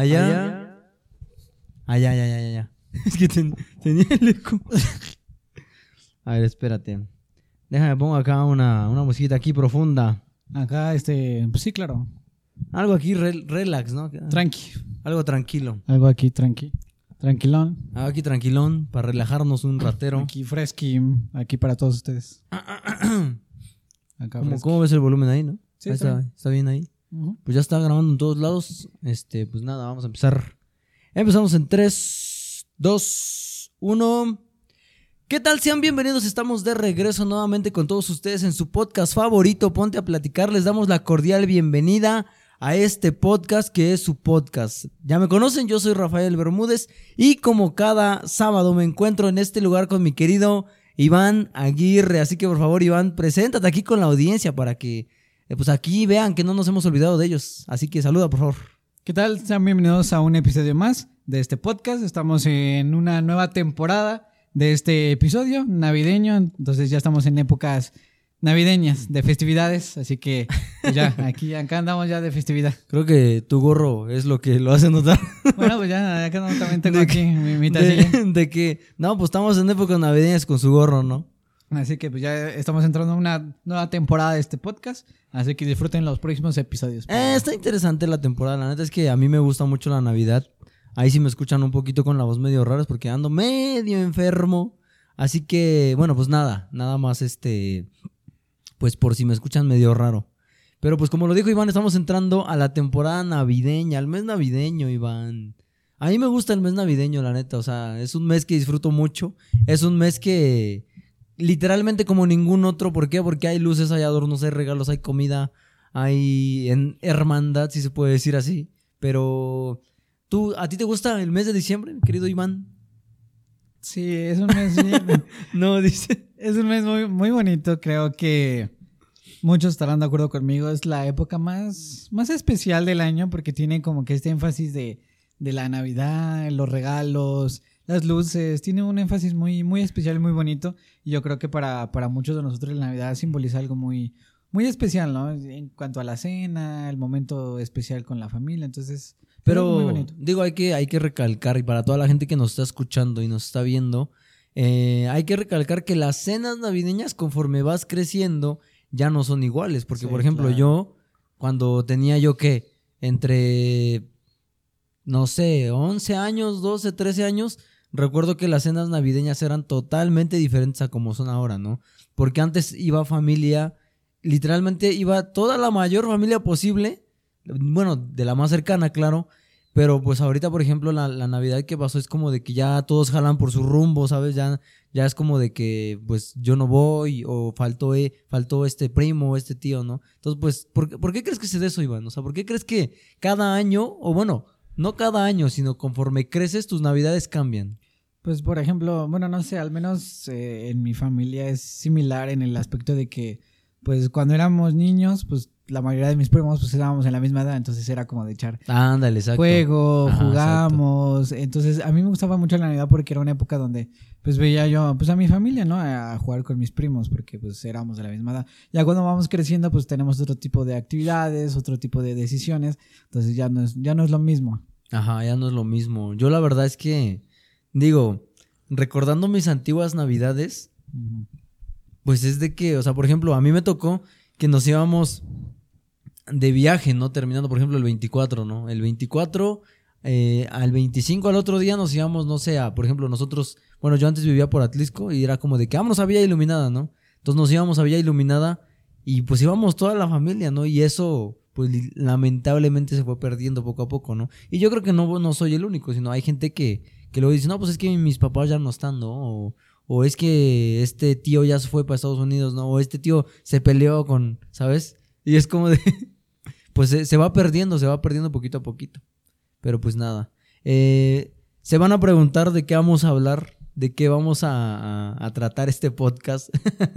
Allá. Allá, allá, allá, allá. Es que ten- tenía el eco. A ver, espérate. Déjame pongo acá una, una musiquita aquí profunda. Acá, este, pues sí, claro. Algo aquí re- relax, ¿no? Tranqui. Algo tranquilo. Algo aquí, tranqui. Tranquilón. Algo aquí tranquilón para relajarnos un ratero. Aquí fresqui. Aquí para todos ustedes. Acá ¿Cómo, cómo ves el volumen ahí, no? Sí, Ahí está está, bien. está Pues ya está grabando en todos lados. Este, pues nada, vamos a empezar. Empezamos en 3, 2, 1. ¿Qué tal? Sean bienvenidos. Estamos de regreso nuevamente con todos ustedes en su podcast favorito. Ponte a platicar. Les damos la cordial bienvenida a este podcast que es su podcast. Ya me conocen, yo soy Rafael Bermúdez y como cada sábado me encuentro en este lugar con mi querido Iván Aguirre. Así que por favor, Iván, preséntate aquí con la audiencia para que eh, pues aquí vean que no nos hemos olvidado de ellos. Así que saluda, por favor. ¿Qué tal? Sean bienvenidos a un episodio más de este podcast. Estamos en una nueva temporada de este episodio navideño. Entonces ya estamos en épocas navideñas, de festividades. Así que pues ya, aquí, acá andamos ya de festividad. Creo que tu gorro es lo que lo hace notar. Bueno, pues ya, acá no, también tengo De aquí mi, mi tacilla. De, de que, no, pues estamos en épocas navideñas con su gorro, ¿no? Así que pues ya estamos entrando a una nueva temporada de este podcast. Así que disfruten los próximos episodios. Eh, está interesante la temporada. La neta es que a mí me gusta mucho la Navidad. Ahí sí me escuchan un poquito con la voz medio rara es porque ando medio enfermo. Así que, bueno, pues nada, nada más este, pues por si me escuchan medio raro. Pero pues como lo dijo Iván, estamos entrando a la temporada navideña, al mes navideño, Iván. A mí me gusta el mes navideño, la neta. O sea, es un mes que disfruto mucho. Es un mes que literalmente como ningún otro. ¿Por qué? Porque hay luces, hay adornos, hay regalos, hay comida, hay en hermandad, si se puede decir así. Pero, ¿tú, ¿a ti te gusta el mes de diciembre, querido Iván? Sí, es un mes No, dice. Es un mes muy, muy bonito, creo que muchos estarán de acuerdo conmigo. Es la época más, más especial del año porque tiene como que este énfasis de, de la Navidad, los regalos, las luces. Tiene un énfasis muy, muy especial y muy bonito. Y yo creo que para, para muchos de nosotros la Navidad simboliza algo muy, muy especial, ¿no? En cuanto a la cena, el momento especial con la familia. Entonces, Pero, muy bonito. digo, hay que, hay que recalcar, y para toda la gente que nos está escuchando y nos está viendo, eh, hay que recalcar que las cenas navideñas, conforme vas creciendo, ya no son iguales. Porque, Sí, por ejemplo, claro. yo, cuando tenía yo que, entre, no sé, 11 años, 12, 13 años, recuerdo que las cenas navideñas eran totalmente diferentes a como son ahora, ¿no? Porque antes iba familia, literalmente iba toda la mayor familia posible, bueno, de la más cercana, claro, pero pues ahorita, por ejemplo, la, Navidad que pasó es como de que ya todos jalan por su rumbo, ¿sabes? Ya, ya es como de que pues yo no voy o faltó, eh, faltó este primo, este tío, ¿no? Entonces, pues, ¿por, qué- por qué crees que se de eso, Iván? O sea, ¿por qué crees que cada año, o bueno, no cada año, sino conforme creces, tus Navidades cambian? Pues por ejemplo, bueno, no sé, al menos eh, en mi familia es similar en el aspecto de que, pues cuando éramos niños, pues la mayoría de mis primos pues estábamos en la misma edad, entonces era como de echar Ándale, exacto. juego, Ajá, jugamos, entonces a mí me gustaba mucho la Navidad porque era una época donde pues veía yo pues a mi familia, ¿no? A jugar con mis primos porque pues éramos de la misma edad. Ya cuando vamos creciendo pues tenemos otro tipo de actividades, otro tipo de decisiones, entonces ya no es, ya no es lo mismo. Ajá, ya no es lo mismo. Yo la verdad es que, digo, recordando mis antiguas Navidades. Pues es de que, o sea, por ejemplo, a mí me tocó que nos íbamos de viaje, ¿no? Terminando, por ejemplo, el 24, ¿no? El 24 eh, al 25 al otro día nos íbamos, no sé, a, por ejemplo, nosotros, bueno, yo antes vivía por Atlisco y era como de que vámonos a Villa Iluminada, ¿no? Entonces nos íbamos a Villa Iluminada y pues íbamos toda la familia, ¿no? Y eso, pues lamentablemente se fue perdiendo poco a poco, ¿no? Y yo creo que no, no soy el único, sino hay gente que, que luego dice, no, pues es que mis papás ya no están, ¿no? O, es que este tío ya se fue para Estados Unidos, ¿no? O este tío se peleó con, ¿sabes? Y es como de, pues se, se va perdiendo, se va perdiendo poquito a poquito. Pero pues nada. Eh, se van a preguntar de qué vamos a hablar, de qué vamos a, tratar este podcast.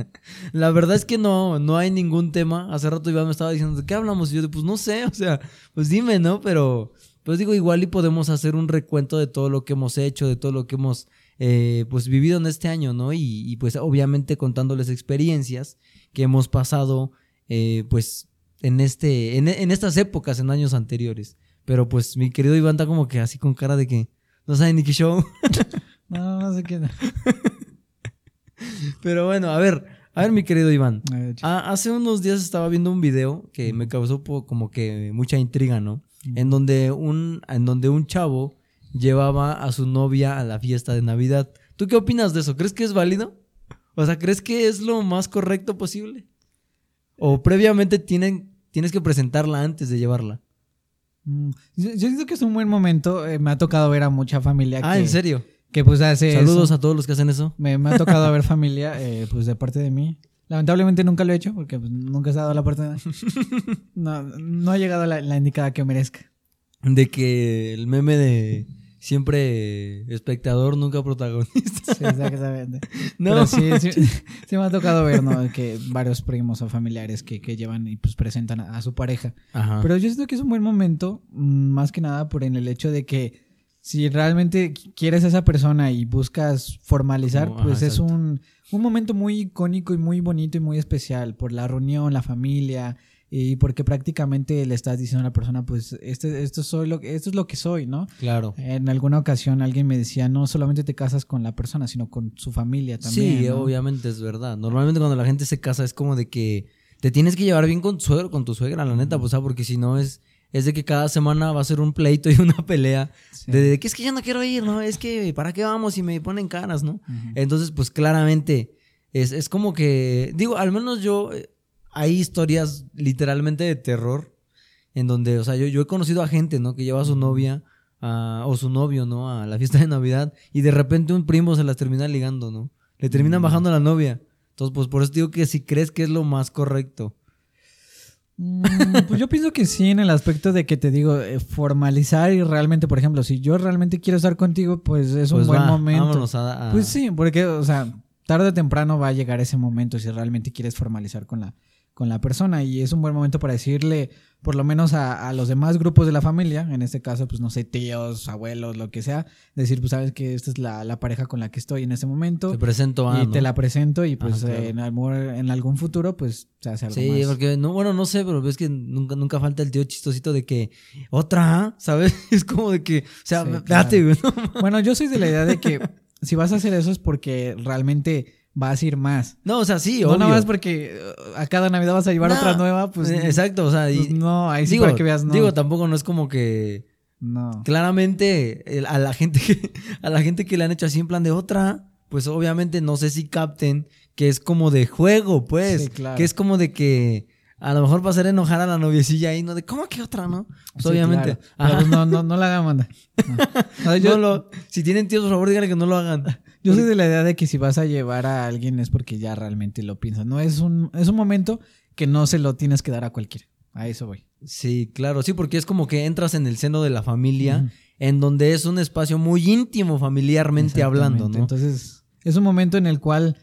La verdad es que no, no hay ningún tema. Hace rato Iván me estaba diciendo, ¿de qué hablamos? Y yo, pues no sé, o sea, pues dime, ¿no? Pero, pues digo, igual y podemos hacer un recuento de todo lo que hemos hecho, de todo lo que hemos, eh, pues, vivido en este año, ¿no? Y, y, pues, obviamente contándoles experiencias que hemos pasado, eh, pues, en, este, en, en estas épocas, en años anteriores. Pero pues mi querido Iván está como que así con cara de que no sabe ni qué show. No, no sé qué. Pero bueno, a ver, a ver mi querido Iván. Ver, Ah, hace unos días estaba viendo un video que me causó como que mucha intriga, ¿no? En donde un, en donde un chavo llevaba a su novia a la fiesta de Navidad. ¿Tú qué opinas de eso? ¿Crees que es válido? O sea, ¿crees que es lo más correcto posible? ¿O previamente tienen, tienes que presentarla antes de llevarla? Mm, Yo, yo siento que es un buen momento. eh, me ha tocado ver a mucha familia Ah, que, ¿en serio? que pues hace Saludos eso. a todos los que hacen eso. Me, me ha tocado ver familia eh, pues de parte de mí. Lamentablemente nunca lo he hecho porque pues, nunca se ha dado la oportunidad. No, no ha llegado la, la indicada que merezca. De que el meme de siempre espectador, nunca protagonista. Sí, exactamente. No, Pero sí, sí, sí me ha tocado ver, ¿no? Que varios primos o familiares que, que llevan y pues presentan a, a su pareja. Ajá. Pero yo siento que es un buen momento, mm, más que nada por en el hecho de que si realmente quieres a esa persona y buscas formalizar, Como- ajá, pues es exacto. un, un momento muy icónico y muy bonito y muy especial por la reunión, la familia y porque prácticamente le estás diciendo a la persona, pues este, esto, soy lo, que- esto es lo que soy, ¿no? claro. En alguna ocasión alguien me decía, no solamente te casas con la persona, sino con su familia también. Sí, ¿no? obviamente es verdad. Normalmente cuando la gente se casa es como de que te tienes que llevar bien con tu suegro, con tu suegra, la neta, pues, ah, porque si no es, es de que cada semana va a ser un pleito y una pelea. Sí. De, de que es que yo no quiero ir, ¿no? Es que ¿para qué vamos si me ponen caras, ¿no? Entonces, pues claramente es, es como que, digo, al menos yo, eh, hay historias literalmente de terror en donde, o sea, yo, yo he conocido a gente, ¿no? Que lleva a su novia a- o su novio, ¿no? A la fiesta de Navidad y de repente un primo se las termina ligando, ¿no? Le terminan Mm. bajando a la novia. Entonces, pues por eso digo que si crees que es lo más correcto. Mm, Pues yo pienso que sí, en el aspecto de que te digo, eh, formalizar y realmente, por ejemplo, si yo realmente quiero estar contigo, pues es un Pues buen va, momento. a- a- Pues sí, porque, o sea, tarde o temprano va a llegar ese momento si realmente quieres formalizar con la, con la persona. Y es un buen momento para decirle, por lo menos a, a los demás grupos de la familia, en este caso, pues no sé, tíos, abuelos, lo que sea, decir, pues sabes que esta es la, la pareja con la que estoy en este momento. Te presento a. y ¿no? te la presento y pues Ajá, claro. en, algún, en algún futuro pues se hace algo Sí, más. porque no, bueno, no sé, pero ves que nunca, nunca falta el tío chistosito de que otra. ¿sabes? Es como de que, o sea, Sí, date, güey. ¿no? Bueno, yo soy de la idea de que si vas a hacer eso es porque realmente vas a ir más. No, o sea, sí, no obvio. nada más porque eh, a cada Navidad vas a llevar No, otra nueva, pues. eh, Exacto, o sea, y- pues no, ahí sí digo, para que veas, no. digo, tampoco no es como que no. claramente el- a la gente que a la gente que le han hecho así en plan de otra, pues obviamente no sé si capten que es como de juego, pues, Sí, claro. que es como de que a lo mejor para hacer enojar a la noviecilla ahí, no de cómo que otra, ¿no? Pues Sí, obviamente. claro. Pero, no, no, no la hagan, manda. No. No, yo, No lo- si tienen tíos, por favor, díganle que no lo hagan. Yo soy de la idea de que si vas a llevar a alguien es porque ya realmente lo piensas. No es un, es un momento que no se lo tienes que dar a cualquiera. A eso voy. Sí, claro, sí, porque es como que entras en el seno de la familia, en donde es un espacio muy íntimo familiarmente hablando. ¿no? Entonces, es un momento en el cual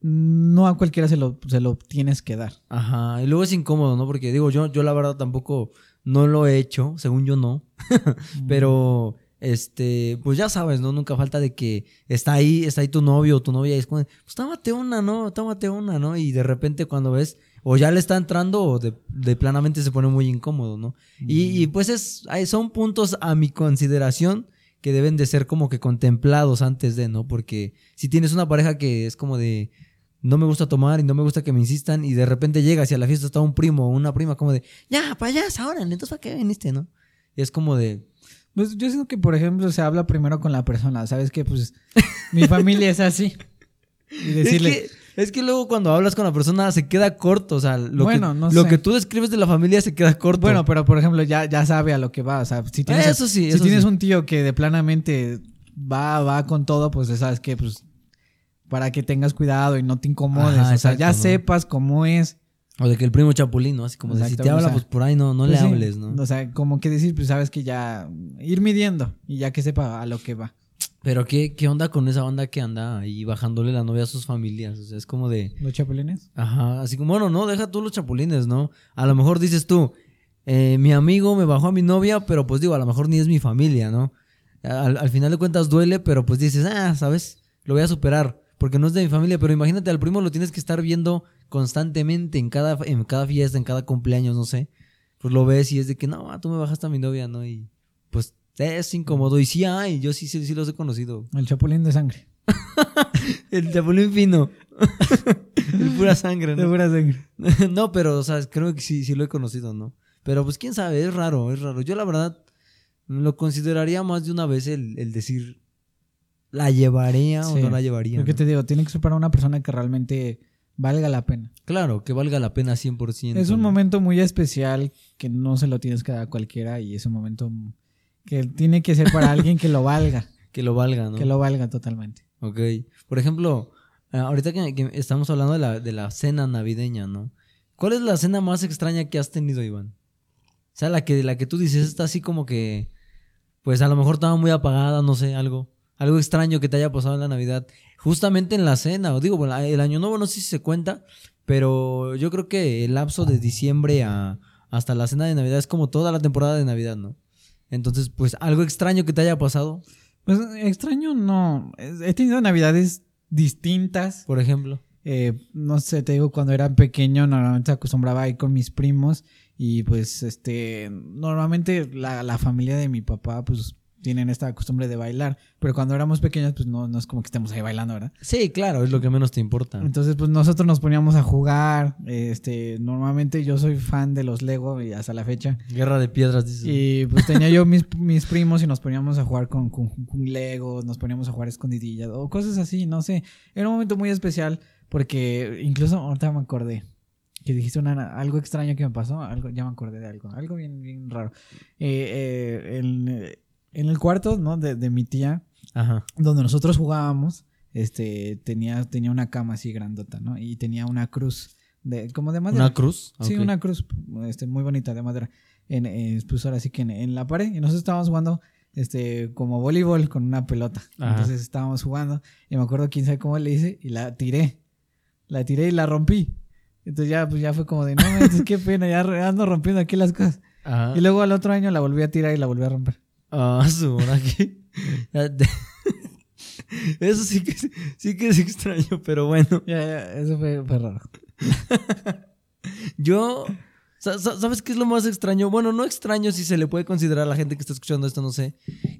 no a cualquiera se lo, se lo tienes que dar. Ajá, y luego es incómodo, ¿no? Porque digo, yo, yo la verdad tampoco no lo he hecho, según yo no, pero este, pues ya sabes, ¿no? Nunca falta de que está ahí, está ahí tu novio o tu novia y es como, pues tómate una, ¿no? Tómate una, ¿no? Y de repente cuando ves, o ya le está entrando o de, de planamente se pone muy incómodo, ¿no? Y, y, pues es, son puntos a mi consideración que deben de ser como que contemplados antes de, ¿no? Porque si tienes una pareja que es como de, no me gusta tomar y no me gusta que me insistan y de repente llegas y a la fiesta está un primo o una prima como de, ya, para allá, ahora, entonces ¿para qué viniste, no? Y es como de, Pues yo siento que, por ejemplo, se habla primero con la persona. ¿Sabes que Pues mi familia es así. Y decirle, es, que, es que luego cuando hablas con la persona se queda corto, o sea, lo, Bueno, que, no lo sé. que tú describes de la familia se queda corto. bueno, pero por ejemplo, ya, ya sabe a lo que va. O sea, si tienes, Eso sí, si tienes sí. un tío que de planamente va, va con todo, pues sabes que, pues, para que tengas cuidado y no te incomodes. Ajá, o sea, ya sepas cómo es. O de que el primo chapulín, ¿no? Así como de si te o habla, sea, pues por ahí no, no Pues le sí, hables, ¿no? O sea, como que decir, pues sabes que ya ir midiendo y ya que sepa a lo que va. Pero ¿qué, qué onda con esa banda que anda ahí bajándole la novia a sus familias? O sea, es como de... ¿Los chapulines? Ajá, así como, bueno, no, deja tú los chapulines, ¿no? A lo mejor dices tú, eh, mi amigo me bajó a mi novia, pero pues digo, a lo mejor ni es mi familia, ¿no? Al, al final de cuentas duele, pero pues dices, ah, ¿sabes? Lo voy a superar, porque no es de mi familia, pero imagínate, al primo lo tienes que estar viendo constantemente en cada, en cada fiesta, en cada cumpleaños, no sé. pues lo ves y es de que, no, ah, tú me bajaste a mi novia, ¿no? Y pues es incómodo. Y sí hay, yo sí, sí, sí los he conocido. El chapulín de sangre. El chapulín fino. El pura sangre, De ¿no? pura sangre. no, pero, o sea, creo que sí, sí lo he conocido, ¿no? Pero pues quién sabe, es raro, es raro. Yo la verdad lo consideraría más de una vez el, el decir, ¿la llevaría o no la llevaría? Lo que te digo, tiene que ser para una persona que realmente valga la pena. Claro, que valga la pena 100%. Es un momento muy especial que no se lo tienes que dar a cualquiera y es un momento que tiene que ser para alguien que lo valga, Que lo valga, ¿no? que lo valga totalmente. Ok. Por ejemplo, eh, ahorita que, que estamos hablando de la, de la cena navideña, ¿no? ¿Cuál es la cena más extraña que has tenido, Iván? O sea, la que, la que tú dices está así como que, pues a lo mejor estaba muy apagada, no sé, algo. Algo extraño que te haya pasado en la Navidad. Justamente en la cena, o digo, bueno, el año nuevo no sé si se cuenta, pero yo creo que el lapso de diciembre a, hasta la cena de Navidad es como toda la temporada de Navidad, ¿no? Entonces, pues algo extraño que te haya pasado, Pues extraño no. He tenido navidades distintas. por ejemplo. Eh, no sé, te digo, cuando era pequeño normalmente acostumbraba a ir con mis primos y pues este, normalmente la, la familia de mi papá pues tienen esta costumbre de bailar, pero cuando éramos pequeños pues no, no es como que estemos ahí bailando, ¿verdad? Sí, claro, es lo que menos te importa. Entonces pues nosotros nos poníamos a jugar, este, normalmente yo soy fan de los Lego y hasta la fecha. Guerra de piedras, dices. Y pues tenía yo mis, mis primos y nos poníamos a jugar con, con, con Legos, nos poníamos a jugar escondidillas o cosas así, no sé. Era un momento muy especial porque incluso ahorita me acordé que dijiste una, algo extraño que me pasó, algo, ya me acordé de algo, algo bien, bien raro. Eh, eh, eh, en el cuarto, ¿no? De, de mi tía, Ajá. donde nosotros jugábamos, este, tenía, tenía una cama así grandota, ¿no? Y tenía una cruz de, como de madera. ¿Una cruz? Sí, una cruz este, muy bonita de madera. En, en- pues ahora sí que en, en la pared. Y nosotros estábamos jugando este, como voleibol con una pelota. Ajá. Entonces estábamos jugando. Y me acuerdo quién sabe cómo le hice. Y la tiré. La tiré y la rompí. Entonces ya, pues ya fue como de, no manches, qué pena, ya ando rompiendo aquí las cosas. Ajá. Y luego al otro año la volví a tirar y la volví a romper. Ah, su hora que. Eso sí que, es- sí que es extraño, pero bueno. Ya, ya, eso fue, fue raro. Yo. sa- sa- ¿Sabes qué es lo más extraño? Bueno, no extraño si se le puede considerar a la gente que está escuchando esto, no sé.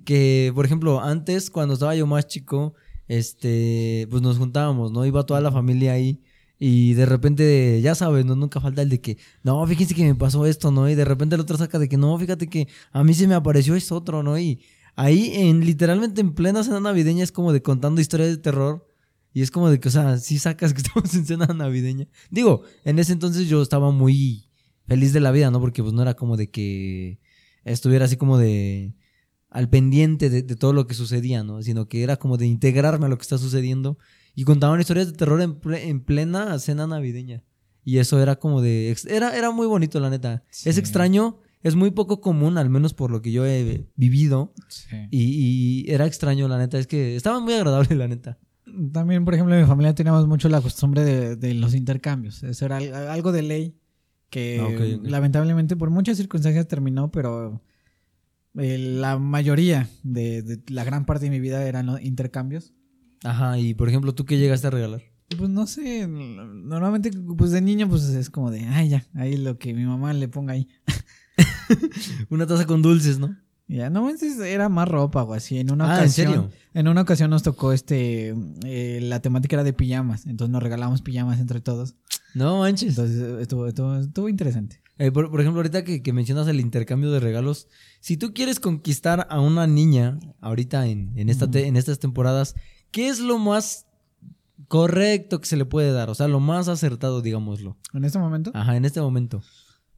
Que, por ejemplo, antes, cuando estaba yo más chico, este, pues nos juntábamos, ¿no? Iba toda la familia ahí. Y de repente, ya sabes, ¿no? Nunca falta el de que, no, fíjense que me pasó esto, ¿no? Y de repente el otro saca de que, no, fíjate que a mí se me apareció esto otro, ¿no? Y ahí, en literalmente en plena cena navideña, es como de contando historias de terror. Y es como de que, o sea, sí sacas que estamos en cena navideña. Digo, en ese entonces yo estaba muy feliz de la vida, ¿no? Porque pues no era como de que estuviera así como de al pendiente de, de todo lo que sucedía, ¿no? Sino que era como de integrarme a lo que está sucediendo. Y contaban historias de terror en, ple- en plena cena navideña. Y eso era como de... Era, era muy bonito, la neta. Sí. Es extraño, es muy poco común, al menos por lo que yo he vivido. Sí. Y, y era extraño, la neta. Es que estaba muy agradable, la neta. También, por ejemplo, en mi familia teníamos mucho la costumbre de, de los intercambios. Eso era al- algo de ley que Ah, lamentablemente por muchas circunstancias terminó, pero eh, la mayoría de, de la gran parte de mi vida eran los intercambios. Ajá, y por ejemplo, ¿tú qué llegaste a regalar? Pues no sé, normalmente pues de niño pues es como de, ay ya, ahí lo que mi mamá le ponga ahí. Una taza con dulces, ¿no? Ya, no, era más ropa o así. En una Ah, ¿en ocasión, serio? En una ocasión nos tocó este, eh, la temática era de pijamas, entonces nos regalamos pijamas entre todos. No manches. Entonces estuvo, estuvo, estuvo interesante. Eh, por, por ejemplo, ahorita que, que mencionas el intercambio de regalos, si tú quieres conquistar a una niña ahorita en, en, esta te- en estas temporadas, ¿qué es lo más correcto que se le puede dar? O sea, lo más acertado, digámoslo. En este momento, Ajá, en este momento.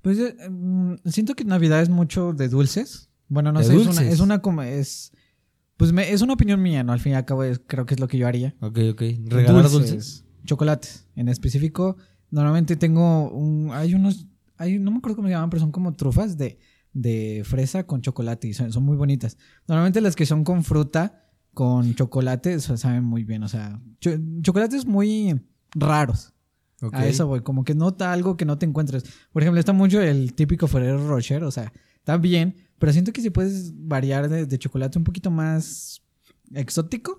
pues eh, mm, siento que Navidad es mucho de dulces. Bueno, no ¿De sé, es una, dulces? es una como es, pues me- es una opinión mía, ¿no? Al fin y al cabo es- creo que es lo que yo haría. Ok, ok. ¿Regalar dulces? Chocolates. En específico, normalmente tengo un, hay unos, hay, no me acuerdo cómo se llaman, pero son como trufas de, de fresa con chocolate y son, son muy bonitas. Normalmente las que son con fruta, con chocolate, eso saben muy bien. O sea, cho- chocolates muy raros. A eso voy, como que nota algo que no te encuentres. Por ejemplo, está mucho el típico Ferrero Rocher, o sea, está bien, pero siento que si puedes variar de, de chocolate un poquito más exótico,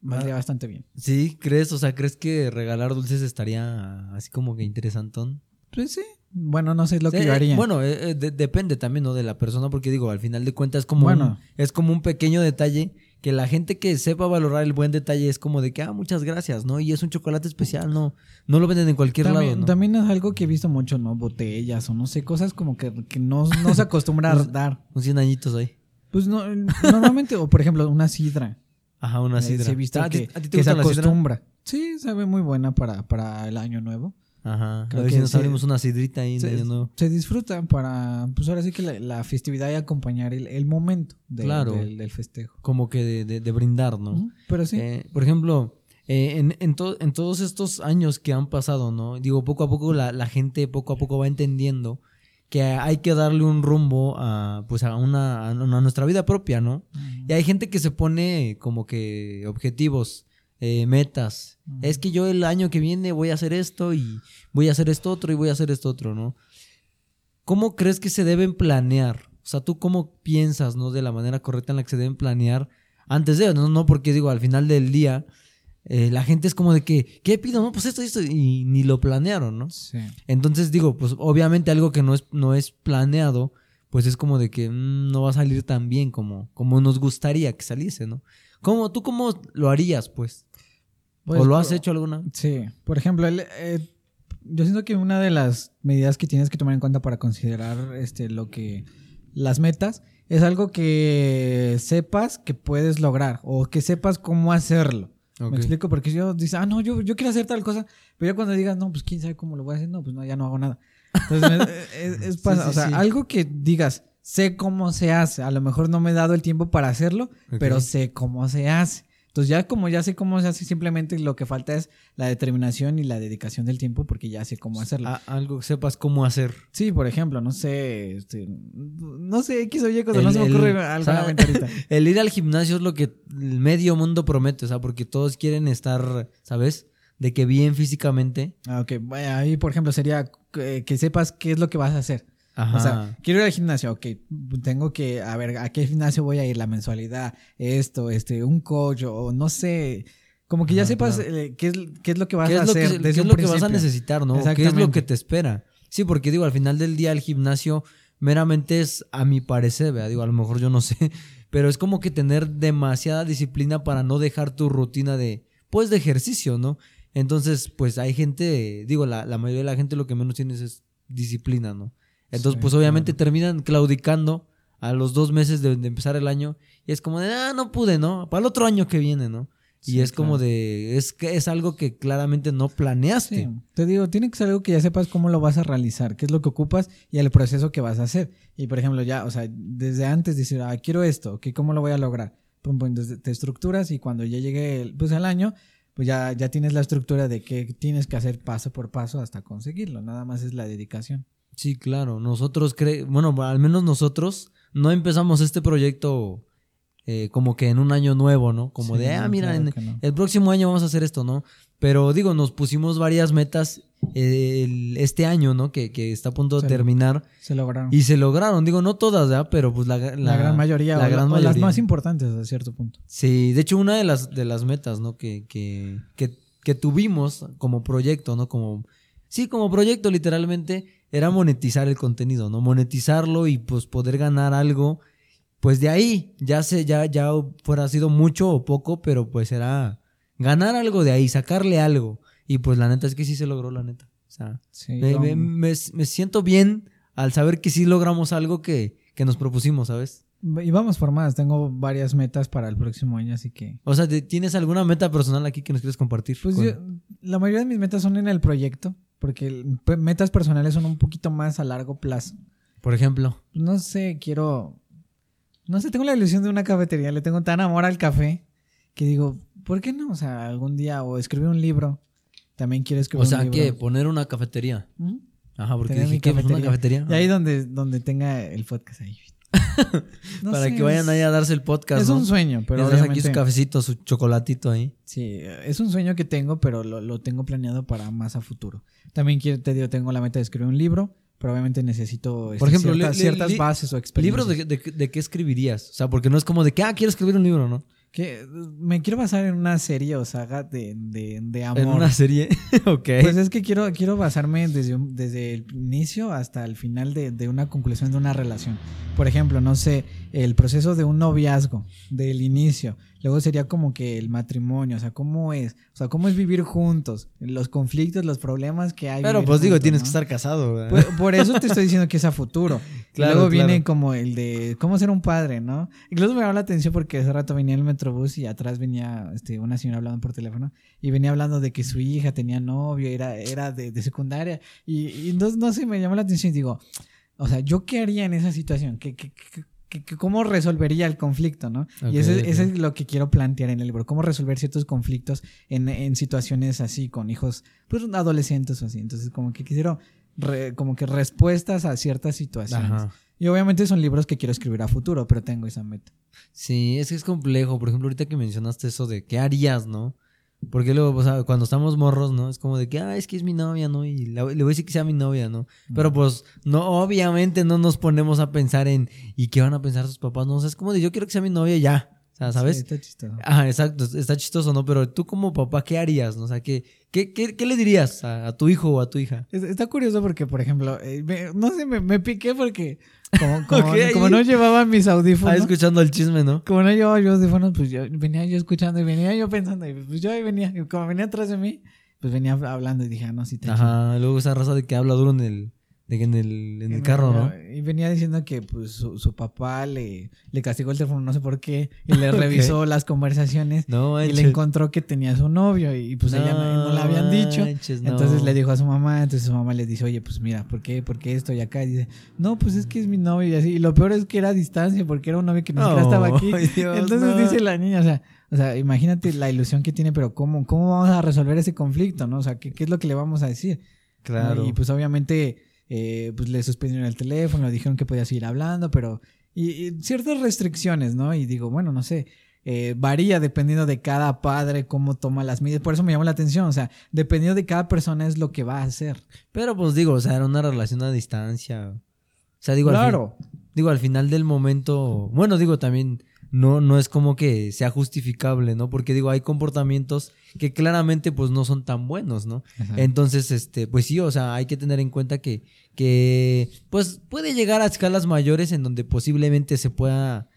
valdría Ah. bastante bien. Sí, ¿crees? O sea, ¿crees que regalar dulces estaría así como que interesantón? Pues sí, Bueno, no sé lo que Sí, yo haría. Bueno, eh, eh, de- depende también, ¿no? De la persona, porque digo, al final de cuentas es como, Bueno. un, es como un pequeño detalle que la gente que sepa valorar el buen detalle es como de que, ah, muchas gracias, ¿no? Y es un chocolate especial, no, no lo venden en cualquier también, lado, ¿no? también es algo que he visto mucho, ¿no? Botellas o no sé, cosas como que, que no, no se acostumbra a dar. Un 100 añitos ahí. Pues no, normalmente, o por ejemplo, una sidra. Ajá, una Eh, sidra. he visto Ah, ¿A ti, que, a ti te que se acostumbra. Sí, sabe muy buena para, para el año nuevo. Ajá. Creo a ver si que nos abrimos una sidrita ahí Se, Nuevo. se disfruta para, pues ahora sí que la, la festividad y acompañar el, el momento de- Claro. del, del festejo. Como que de, de- de brindar, ¿no? Pero sí. Eh, por ejemplo, eh, en, en, to- en todos estos años que han pasado, ¿no? Digo, poco a poco la, la gente poco a poco va entendiendo que hay que darle un rumbo a, pues a, una, a nuestra vida propia, ¿no? Y hay gente que se pone como que objetivos, eh, metas. Es que yo el año que viene voy a hacer esto y voy a hacer esto otro y voy a hacer esto otro, ¿no? ¿Cómo crees que se deben planear? O sea, ¿tú cómo piensas, ¿no? De la manera correcta en la que se deben planear antes de, no, no porque digo, al final del día, eh, la gente es como de que, ¿qué pido? No, pues esto y esto, y ni lo planearon, ¿no? Sí. Entonces digo, pues obviamente algo que no es, no es planeado, pues es como de que mm, no va a salir tan bien como, como nos gustaría que saliese, ¿no? ¿Cómo, ¿Tú cómo lo harías, pues? Pues, ¿O lo has por- hecho alguna? Sí. Por ejemplo, el, eh, yo siento que una de las medidas que tienes que tomar en cuenta para considerar este, lo que las metas es algo que sepas que puedes lograr o que sepas cómo hacerlo. Ok. ¿Me explico? Porque yo dices, ah, no, yo, yo quiero hacer tal cosa, pero ya cuando digas, no, pues quién sabe cómo lo voy a hacer, no, pues no, ya no hago nada. Entonces, me- es, es pasa- sí, o sea, sí. algo que digas, sé cómo se hace, a lo mejor no me he dado el tiempo para hacerlo, Ok. pero sé cómo se hace. Entonces ya como ya sé cómo se hace, simplemente lo que falta es la determinación y la dedicación del tiempo porque ya sé cómo hacerlo. A- algo que sepas cómo hacer. Sí, por ejemplo, no sé, este, no sé, X o Y cosa, El- no se me el- ocurre la mente ahorita. El ir al gimnasio es lo que el medio mundo promete, o sea, porque todos quieren estar, ¿sabes? De que bien físicamente. Ah, ok, ahí por ejemplo sería que, que sepas qué es lo que vas a hacer. Ajá. O sea, quiero ir al gimnasio, ok, tengo que, a ver, ¿a qué gimnasio voy a ir? La mensualidad, esto, este, un coach o no sé, como que ya Ajá, sepas claro. eh, qué, es, qué es lo que vas ¿Qué a es lo que, hacer qué es lo que vas a necesitar, no? ¿Qué es lo que te espera? Sí, porque digo, al final del día el gimnasio meramente es, a mi parecer, ¿verdad? digo, a lo mejor yo no sé, pero es como que tener demasiada disciplina para no dejar tu rutina de, pues, de ejercicio, ¿no? Entonces, pues hay gente, digo, la, la mayoría de la gente lo que menos tienes es disciplina, ¿no? Entonces, Sí, pues obviamente claro. terminan claudicando a los dos meses de, de empezar el año y es como de, ah, no pude, ¿no? Para el otro año que viene, ¿no? Y Sí, es como de, es que es algo que claramente no planeaste. Sí, te digo, tiene que ser algo que ya sepas cómo lo vas a realizar, qué es lo que ocupas y el proceso que vas a hacer. Y por ejemplo, ya, o sea, desde antes decir, ah, quiero esto, ok, ¿cómo lo voy a lograr? Pum, pum, entonces te estructuras y cuando ya llegue el, pues, el año, pues ya, ya tienes la estructura de qué tienes que hacer paso por paso hasta conseguirlo. Nada más es la dedicación. Sí, claro. Nosotros, cre bueno, al menos nosotros no empezamos este proyecto eh, como que en un año nuevo, ¿no? Como Sí, de, ah, mira, claro en- no. el próximo año vamos a hacer esto, ¿no? Pero digo, nos pusimos varias metas eh, el- este año, ¿no? Que, que está a punto de terminar Se lograron. y se lograron. Digo, no todas, ¿verdad? Pero pues la, la, la, gran mayoría, la gran o las mayoría. más importantes a cierto punto. Sí, de hecho una de las, de las metas, ¿no? Que, que, que, que tuvimos como proyecto, ¿no? Como, sí, como proyecto literalmente, era monetizar el contenido, ¿no? Monetizarlo y pues poder ganar algo, pues de ahí, ya sé, ya, ya fuera sido mucho o poco, pero pues era ganar algo de ahí, sacarle algo. Y pues la neta es que sí se logró, la neta. O sea, Sí, me, me- me- me siento bien al saber que sí logramos algo que, que nos propusimos, ¿sabes? y vamos por más, tengo varias metas para el próximo año, así que... O sea, ¿te- ¿tienes alguna meta personal aquí que nos quieres compartir? Pues con- yo- la mayoría de mis metas son en el proyecto, porque metas personales son un poquito más a largo plazo. Por ejemplo. No sé, quiero... No sé, tengo la ilusión de una cafetería, le tengo tan amor al café que digo, ¿por qué no? O sea, algún día o escribir un libro. También quiero escribir O sea, un libro. ¿qué? Poner una cafetería. Ujú. Ajá, porque dije que pues, una cafetería. cafetería. Y ahí donde, donde tenga el podcast ahí. No Para sé, que vayan ahí a darse el podcast, Es ¿no? un sueño, pero Les aquí su cafecito, su chocolatito ahí. Sí, es un sueño que tengo, pero lo, lo tengo planeado para más a futuro. También quiero, te digo, tengo la meta de escribir un libro, pero obviamente necesito este, Por ejemplo, ciertas, bases o experiencias. ¿Libros de, de- de qué escribirías? O sea, porque no es como de que, ah, quiero escribir un libro, ¿no? Que me quiero basar en una serie o saga de, de, de amor. En una serie, ok. Pues es que quiero, quiero basarme desde, un- desde el inicio hasta el final de, de una conclusión de una relación. Por ejemplo, no sé, el proceso de un noviazgo, del inicio. Luego sería como que el matrimonio, o sea, cómo es, o sea, cómo es vivir juntos, los conflictos, los problemas que hay. Pero pues digo, juntos, tienes ¿no? que estar casado. ¿verdad? Por, por eso te estoy diciendo que es a futuro. Claro, luego claro. viene como el de cómo ser un padre, ¿no? Incluso me llamó la atención porque hace rato venía el metrobús y atrás venía este, una señora hablando por teléfono y venía hablando de que su hija tenía novio, era, era de, de secundaria. Y, y no, no sé, me llamó la atención y digo, o sea, ¿yo qué haría en esa situación? ¿Qué, qué, qué- qué- ¿Cómo resolvería el conflicto, no? Y eso, es- ok. eso es lo que quiero plantear en el libro, cómo resolver ciertos conflictos en, en situaciones así, con hijos, pues adolescentes o así. Entonces, como que quisiera re- como que respuestas a ciertas situaciones. Ajá. Y obviamente son libros que quiero escribir a futuro, pero tengo esa meta. Sí, es que es complejo. Por ejemplo, ahorita que mencionaste eso de qué harías, ¿no? Porque luego, o sea, cuando estamos morros, ¿no? Es como de que, ah, es que es mi novia, ¿no? Y la- le voy a decir que sea mi novia, ¿no? Pero pues, no, obviamente no nos ponemos a pensar en, ¿y qué van a pensar sus papás? No, o sea, es como de, yo quiero que sea mi novia ya. Sea, ¿sabes? Sí, está chistoso. Ajá, exacto, está chistoso, ¿no? Pero tú como papá, ¿qué harías? ¿no? O sea, ¿qué, qué, qué, qué le dirías a, a tu hijo o a tu hija? Es- Está curioso porque, por ejemplo, eh, me- no sé, me, me piqué porque como, como, no llevaba mis Ah, audífonos, escuchando el chisme, ¿no? como no llevaba yo audífonos, pues yo venía yo escuchando y venía yo pensando, y pues yo ahí venía, y como venía atrás de mí, pues venía hablando y dije, ah, no, sí, te Ajá, luego esa raza de que habla duro en el, de que en el, en el carro, ¿no? Y venía diciendo que pues su, su papá le, le castigó el teléfono, no sé por qué, y le revisó las conversaciones No, y le encontró que tenía su novio y pues ella no, no le habían dicho. manches, no. Entonces le dijo a su mamá, entonces su mamá le dice, oye, pues mira, ¿por qué? ¿Por qué esto y acá? Y dice, no, pues es que es mi novio y así. Y lo peor es que era a distancia porque era un novio que ni siquiera estaba aquí. Dios, Entonces no. dice la niña, o sea, o sea, imagínate la ilusión que tiene, pero ¿cómo, cómo vamos a resolver ese conflicto, no? O sea, ¿qué, qué es lo que le vamos a decir? Claro. Y pues obviamente, eh, pues le suspendieron el teléfono, le dijeron que podía seguir hablando, pero... Y, y ciertas restricciones, ¿no? Y digo, bueno, no sé, eh, varía dependiendo de cada padre, cómo toma las medidas. Por eso me llamó la atención, o sea, dependiendo de cada persona es lo que va a hacer. Pero pues digo, o sea, era una relación a distancia. O sea, digo, al, claro. fin- digo, al final del momento, bueno, digo, también no, no es como que sea justificable, ¿no? Porque digo, hay comportamientos que claramente pues no son tan buenos, ¿no? Entonces, este, pues sí, o sea, hay que tener en cuenta que, que pues puede llegar a escalas mayores en donde posiblemente se pueda,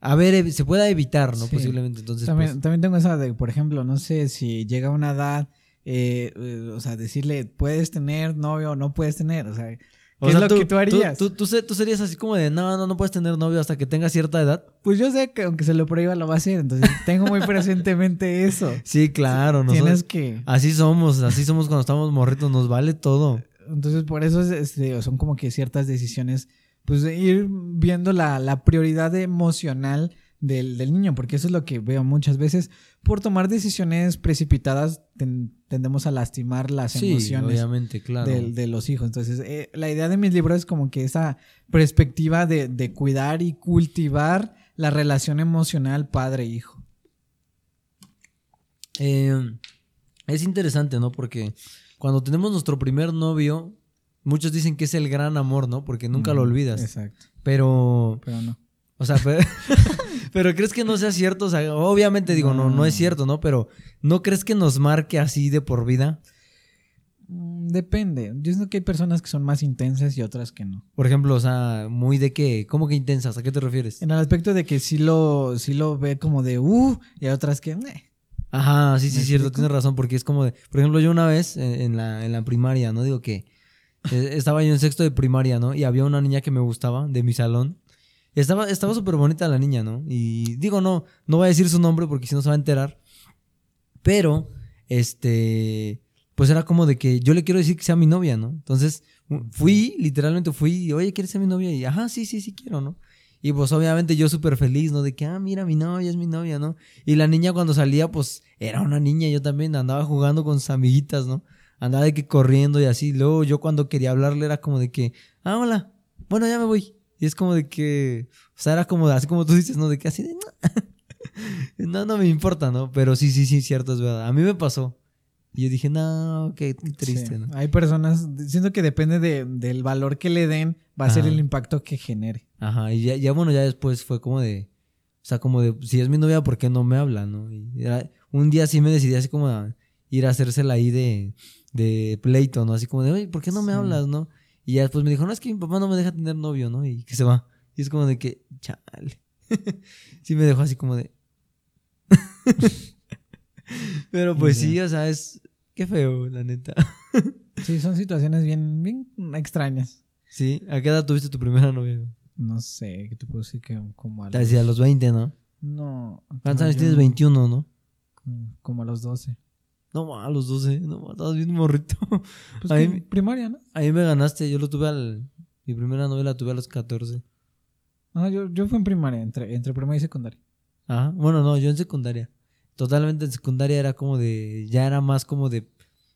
a ver, se pueda evitar, ¿no? Sí. Posiblemente, entonces, también, pues, también tengo esa de, por ejemplo, no sé si llega una edad, eh, eh, o sea, decirle, puedes tener novio o no puedes tener, o sea, ¿qué o es lo que tú harías? Tú, tú se- tú serías así como de, no, no, no puedes tener novio hasta que tengas cierta edad. Pues yo sé que aunque se lo prohíba lo va a hacer, entonces tengo muy presentemente eso. Sí, claro, nosotros- Tienes que... Así somos, así somos cuando estamos morritos, nos vale todo. Entonces, por eso es, este, son como que ciertas decisiones, pues de ir viendo la, la prioridad emocional del, del niño, porque eso es lo que veo muchas veces. Por tomar decisiones precipitadas, ten- tendemos a lastimar las Sí, emociones obviamente, claro. de los hijos. Entonces, eh, la idea de mis libros es como que esa perspectiva de, de cuidar y cultivar la relación emocional padre-hijo. Eh, es interesante, ¿no? Porque cuando tenemos nuestro primer novio, muchos dicen que es el gran amor, ¿no? Porque nunca lo olvidas. Exacto, Pero, pero no. o sea, pero, pero crees que no sea cierto, o sea, obviamente digo, no, no es cierto, ¿no? Pero ¿no crees que nos marque así de por vida? Mm, Depende. Yo siento que hay personas que son más intensas y otras que no. Por ejemplo, o sea, muy de qué, ¿cómo que intensas? ¿A qué te refieres? En el aspecto de que sí lo, sí lo ve como de uh, y hay otras que "Meh". Ajá, sí, sí, ¿Me cierto, tienes razón, porque es como de, por ejemplo, yo una vez en, en la, en la primaria, ¿no? Digo que eh, estaba yo en sexto de primaria, ¿no? Y había una niña que me gustaba de mi salón. Estaba estaba súper bonita la niña, ¿no? Y digo, no, no voy a decir su nombre porque si no se va a enterar. Pero, este, pues era como de que yo le quiero decir que sea mi novia, ¿no? Entonces fui, literalmente fui, oye, ¿quieres ser mi novia? Y, ajá, sí, sí, sí quiero, ¿no? Y pues obviamente yo súper feliz, ¿no? De que, ah, mira, mi novia es mi novia, ¿no? Y la niña cuando salía, pues era una niña, yo también andaba jugando con sus amiguitas, ¿no? Andaba de que corriendo y así. Luego yo cuando quería hablarle era como de que, ah, hola, bueno, ya me voy. Y es como de que, o sea, era como, así como tú dices, ¿no? De que así de, no, no, no me importa, ¿no? Pero sí, sí, sí, cierto, es verdad. A mí me pasó. Y yo dije, no, qué triste, Sí. ¿no? Hay personas, siento que depende de- del valor que le den, va a ser el impacto que genere. Ajá, y ya, ya, bueno, ya después fue como de, O sea, como de, si es mi novia, ¿por qué no me habla, no? Y era- un día sí me decidí así como a ir a hacérsela ahí de, de pleito, ¿no? Así como de, oye, ¿por qué no me Sí. hablas, no? Y ya después me dijo, no, es que mi papá no me deja tener novio, ¿no? Y que se va. Y es como de que, chale. sí me dejó así como de... Pero pues sí, o sea, es... Qué feo, la neta. Sí, son situaciones bien, bien extrañas. Sí, ¿a qué edad tuviste tu primera novia? No sé, ¿qué te puedo decir? Que como a Te los... decía a los 20, ¿no? No. ¿Cuántos años tienes? 21, ¿no? Como a los 12. No, ma, a los 12. No, ma, estabas bien morrito. Pues A mí que me- primaria, ¿no? Ahí me ganaste. Yo lo tuve al... Mi primera novia la tuve a los 14. No, yo, yo fui en primaria, entre, entre primaria y secundaria. Ajá. Bueno, no, yo en secundaria. Totalmente en secundaria era como de... Ya era más como de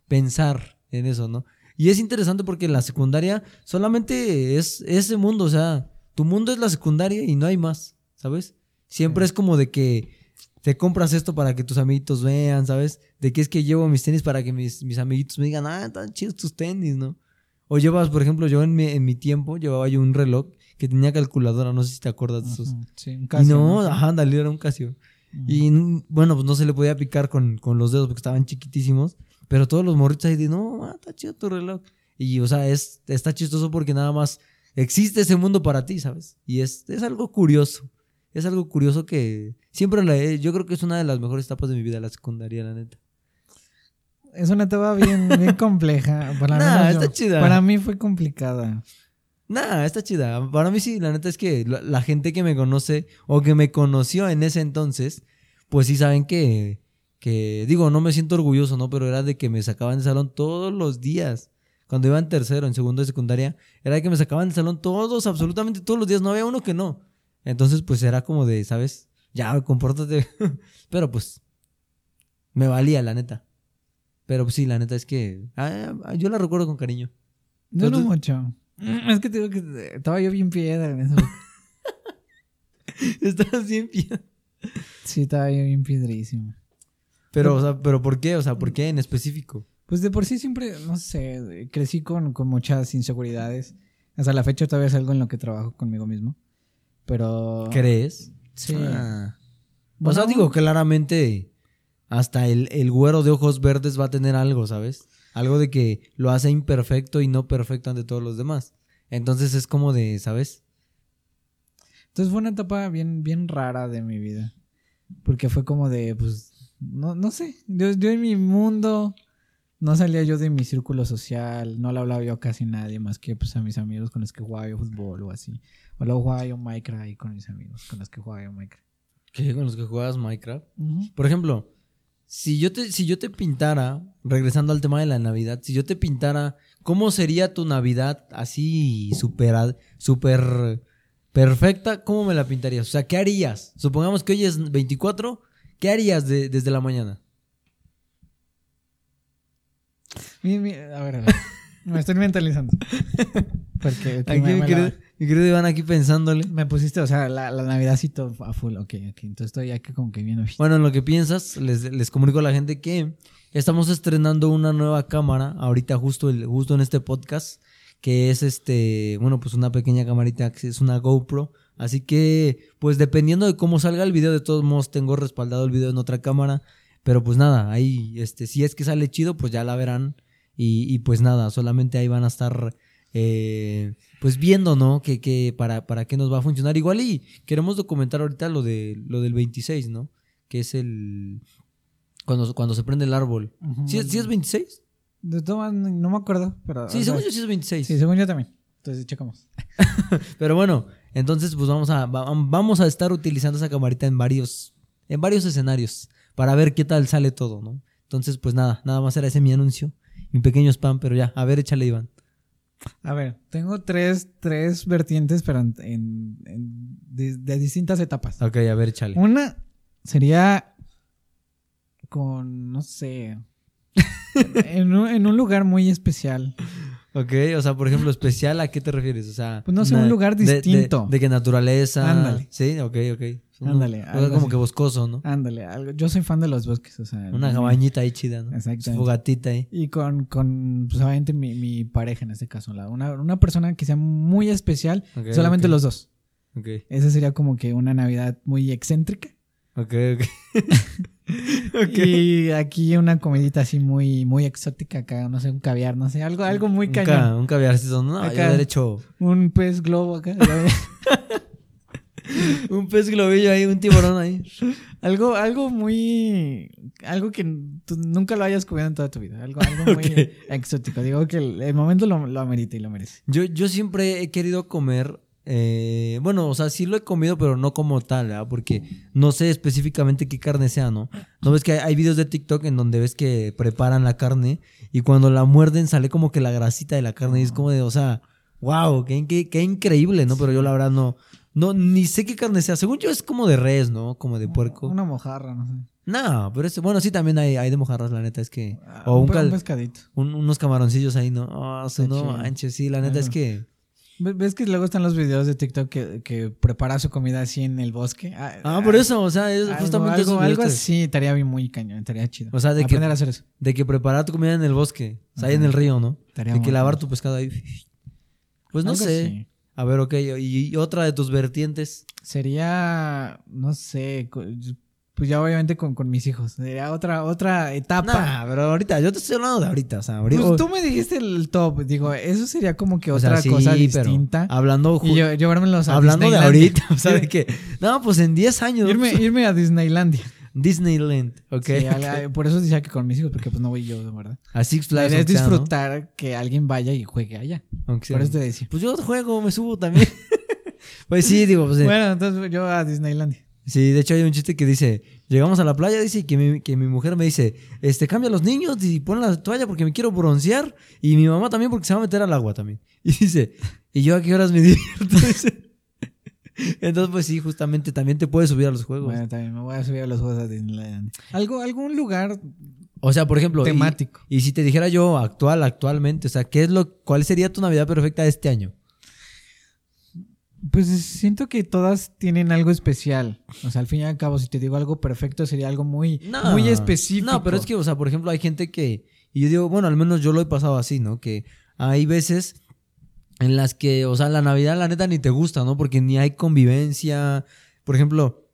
pensar en eso, ¿no? Y es interesante porque en la secundaria solamente es ese mundo. O sea, tu mundo es la secundaria y no hay más, ¿sabes? Siempre Sí. es como de que te compras esto para que tus amiguitos vean, ¿sabes? De que es que llevo mis tenis para que mis, mis amiguitos me digan, ah, están chidos tus tenis, ¿no? O llevas, por ejemplo, yo en mi, en mi tiempo llevaba yo un reloj que tenía calculadora, no sé si te acuerdas de esos. Sí, un y Casio, no, ajá, dale, era un Casio. Ujú. Y bueno, pues no se le podía picar con, con los dedos porque estaban chiquitísimos. Pero todos los morritos ahí de, no, ah, está chido tu reloj. Y, o sea, es, está chistoso porque nada más existe ese mundo para ti, ¿sabes? Y es, es algo curioso. Es algo curioso que siempre la he- yo creo que es una de las mejores etapas de mi vida, la secundaria, la neta. Es una etapa bien, bien compleja. Para, Nah, está yo. chida. para mí fue complicada. Nah, está chida. Para mí sí, la neta es que la, la gente que me conoce o que me conoció en ese entonces, pues sí saben que, que, digo, no me siento orgulloso, ¿no? Pero era de que me sacaban del salón todos los días. Cuando iba en tercero, en segundo de secundaria, era de que me sacaban del salón todos, absolutamente todos los días. No había uno que no. Entonces, pues era como de, ¿sabes? Ya, compórtate. Pero pues, me valía, la neta. Pero pues sí, la neta es que ah, yo la recuerdo con cariño. Yo no Entonces- mucho. Mm, Es que te digo que estaba yo bien piedra en eso. Estás bien bien. Sí, estaba yo bien piedrísimo. Pero, o sea, ¿pero por qué? O sea, ¿por qué en específico? Pues de por sí siempre, no sé, crecí con, con muchas inseguridades. Hasta la fecha todavía es algo en lo que trabajo conmigo mismo. Pero... ¿Crees? Sí. Ah. O Bueno, sea, digo, claramente hasta el, el güero de ojos verdes va a tener algo, ¿sabes? Algo de que lo hace imperfecto y no perfecto ante todos los demás. Entonces es como de, ¿sabes? Entonces fue una etapa bien, bien rara de mi vida. Porque fue como de, pues, no, no sé. Yo, yo en mi mundo no salía yo de mi círculo social. No le hablaba yo a casi nadie más que pues, a mis amigos con los que jugaba yo fútbol o así. O luego jugaba yo Minecraft ahí con mis amigos con los que jugaba yo Minecraft. ¿Qué? ¿Con los que juegas Minecraft? Por ejemplo, si yo te, si yo te pintara, regresando al tema de la Navidad, si yo te pintara cómo sería tu Navidad así súper súper perfecta, ¿cómo me la pintarías? O sea, ¿qué harías? Supongamos que hoy es 24, ¿qué harías de- desde la mañana? Mi- mi- a ver, a ver. Me estoy mentalizando. Porque Aquí me, la- mi querido Iván aquí pensándole. me pusiste, o sea, la, la Navidadcito a full. Ok, ok. Entonces estoy aquí como que viendo. Bueno, en lo que piensas, les, les comunico a la gente que estamos estrenando una nueva cámara ahorita justo, el, justo en este podcast, que es este, bueno, pues una pequeña camarita que es una GoPro. Así que, pues dependiendo de cómo salga el video, de todos modos tengo respaldado el video en otra cámara. Pero pues nada, ahí, este, si es que sale chido, pues ya la verán. Y, y pues nada, solamente ahí van a estar, eh, pues viendo, ¿no? Que, que para, para qué nos va a funcionar. Igual y queremos documentar ahorita lo, de, lo del 26, ¿no? Que es el... Cuando, cuando se prende el árbol. Ujú. ¿Sí, es- sí es 26? De todas maneras, no me acuerdo, pero... Sí, sea, según yo sí es 26. Sí, según yo también. Entonces, checamos. Pero bueno, entonces pues vamos a, va- vamos a estar utilizando esa camarita en varios, en varios escenarios para ver qué tal sale todo, ¿no? Entonces pues nada, nada más era ese mi anuncio, mi pequeño spam, pero ya, a ver, échale Iván. A ver, tengo tres, tres vertientes, pero en, de, de distintas etapas. Ok, a ver, échale. Una sería con, no sé, en un, en un lugar muy especial. Ok, o sea, por ejemplo, especial, ¿a qué te refieres? O sea... Pues no sé, una- un lugar de- de- distinto. De, qué naturaleza. Ándale. Sí, ok, ok. Un- Ándale, un algo como así. que boscoso, ¿no? Ándale, algo- yo soy fan de los bosques, o sea. Una cabañita ahí chida, ¿no? Su Exactamente. fogatita ahí. Y con, con pues, obviamente, mi, mi pareja en este caso. la- una, una persona que sea muy especial, solamente los dos. Ok, Esa sería como que una Navidad muy excéntrica. ok, ok. Ok. Y aquí una comidita así muy, muy exótica acá, no sé, un caviar, no sé, algo, algo muy Un cañón. ca- Un caviarcito. No, Acá. yo derecho. Un pez globo acá. Un pez globillo ahí, un tiburón ahí. algo, algo muy. Algo que tú nunca lo hayas comido en toda tu vida. Algo, algo muy exótico. Digo que el, el momento lo, lo amerita y lo merece. Yo, yo siempre he querido comer. eh, bueno, o sea, sí lo he comido, pero no como tal, ¿verdad? Porque no sé específicamente qué carne sea, ¿no? No ves que hay, hay videos de TikTok en donde ves que preparan la carne y cuando la muerden sale como que la grasita de la carne y es como de, o sea, wow, qué, qué- qué increíble, ¿no? Pero yo la verdad no, no, ni sé qué carne sea. Según yo es como de res, ¿no? Como de puerco. Una mojarra, no sé. No, pero es, bueno, sí, también hay, hay de mojarras, la neta, es que... O un, cal- un pescadito. un- unos camaroncillos ahí, ¿no? Ah, Está no manches, sí, la neta es que... Ve- ¿Ves que luego están los videos de TikTok que, que prepara su comida así en el bosque? Ah, por eso, o sea, es Algo, justamente algo, algo así estaría bien muy cañón, estaría chido. O sea, de que- a hacer eso. De que preparar tu comida en el bosque, o sea, ahí en el río, ¿no? Estaría de que lavar tu pescado ahí. Pues no Algo sé. así. A ver, ok, y, y otra de tus vertientes. Sería, no sé, pues ya obviamente con, con mis hijos. Sería otra, otra etapa. Nah, pero ahorita, yo te estoy hablando de ahorita, o sea, ahorita. Pues tú me dijiste el top, digo, eso sería como que o sea, otra sí, cosa distinta. Hablando, Y yo, a hablando de ahorita, o sea, de que, no, pues en 10 años. irme, irme a Disneylandia. Disneyland, ok. Sí, por eso decía que con mis hijos, porque pues no voy yo, de verdad. A Six La Flags. es aunque sea, ¿no? disfrutar que alguien vaya y juegue allá. Aunque sea. Por eso te decía. Pues yo juego, me subo también. pues sí, digo, pues. eh, Bueno, entonces yo a Disneylandia. Sí, de hecho hay un chiste que dice, llegamos a la playa, dice, y que mi, que mi mujer me dice, este, cambia a los niños y pon la toalla porque me quiero broncear, y mi mamá también porque se va a meter al agua también. Y dice, ¿y yo a qué horas me divierto? Dice. Entonces, pues sí, justamente también te puedes subir a los juegos. Bueno, también me voy a subir a los juegos de Disneylandia. Algo, algún lugar O sea, por ejemplo, y- temático. Y, si te dijera yo actual, actualmente, o sea, ¿qué es lo, cuál sería tu Navidad perfecta de este año? Pues siento que todas tienen algo especial. O sea, al fin y al cabo, si te digo algo perfecto, sería algo muy, No, muy específico. No, pero es que, o sea, por ejemplo, hay gente que. Y yo digo, bueno, al menos yo lo he pasado así, ¿no? Que hay veces en las que, o sea, la Navidad, la neta, ni te gusta, ¿no? Porque ni hay convivencia. Por ejemplo,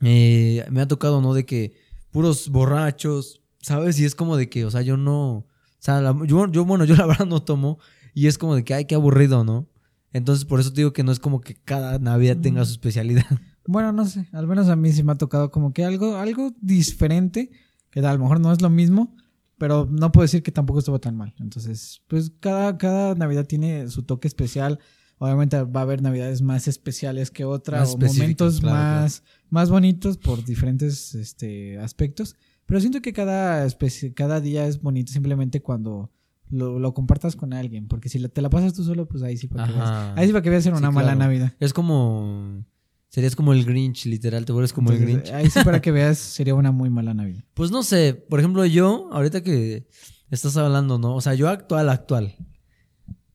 eh, me ha tocado, ¿no? De que puros borrachos, ¿sabes? Y es como de que, o sea, yo no. O sea, la- yo, yo, bueno, yo la verdad no tomo. Y es como de que, ay, qué aburrido, ¿no? Entonces, por eso te digo que no es como que cada Navidad tenga su especialidad. Bueno, no sé. Al menos a mí sí me ha tocado como que algo, algo diferente. Que a lo mejor no es lo mismo. Pero no puedo decir que tampoco estuvo tan mal. Entonces, pues cada, cada Navidad tiene su toque especial. Obviamente va a haber Navidades más especiales que otras. O momentos claro, más, más bonitos por diferentes este, aspectos. Pero siento que cada, cada día es bonito simplemente cuando lo, lo compartas con alguien. Porque si te la pasas tú solo, pues ahí sí para que veas. Ahí sí para que veas en Sí, una mala claro. Navidad. Es como. Serías como el Grinch, literal, te vuelves como el Grinch. Ahí sí para que veas sería una muy mala Navidad. Pues no sé, por ejemplo, yo, ahorita que estás hablando, ¿no? O sea, yo actual, actual.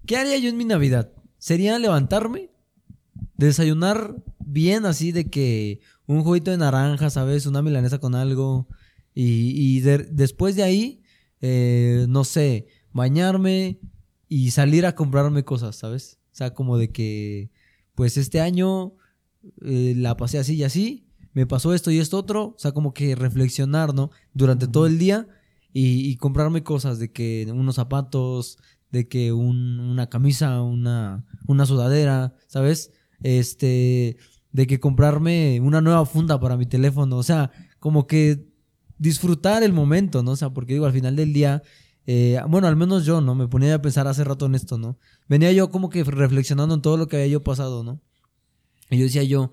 ¿Qué haría yo en mi Navidad? Sería levantarme, desayunar bien así de que un juguito de naranja, ¿sabes? Una milanesa con algo. Y, y de- después de ahí, eh, no sé, bañarme y salir a comprarme cosas, ¿sabes? O sea, como de que, pues este año eh, la pasé así y así, me pasó esto y esto otro, o sea, como que reflexionar, ¿no? Durante todo el día y, comprarme cosas de que unos zapatos, de que un- una camisa, una, una sudadera, ¿sabes? Este, de que comprarme una nueva funda para mi teléfono, o sea, como que disfrutar el momento, ¿no? O sea, porque digo, al final del día, eh, bueno, al menos yo, ¿no? Me ponía a pensar hace rato en esto, ¿no? Venía yo como que reflexionando en todo lo que había yo pasado, ¿no? Y yo decía yo,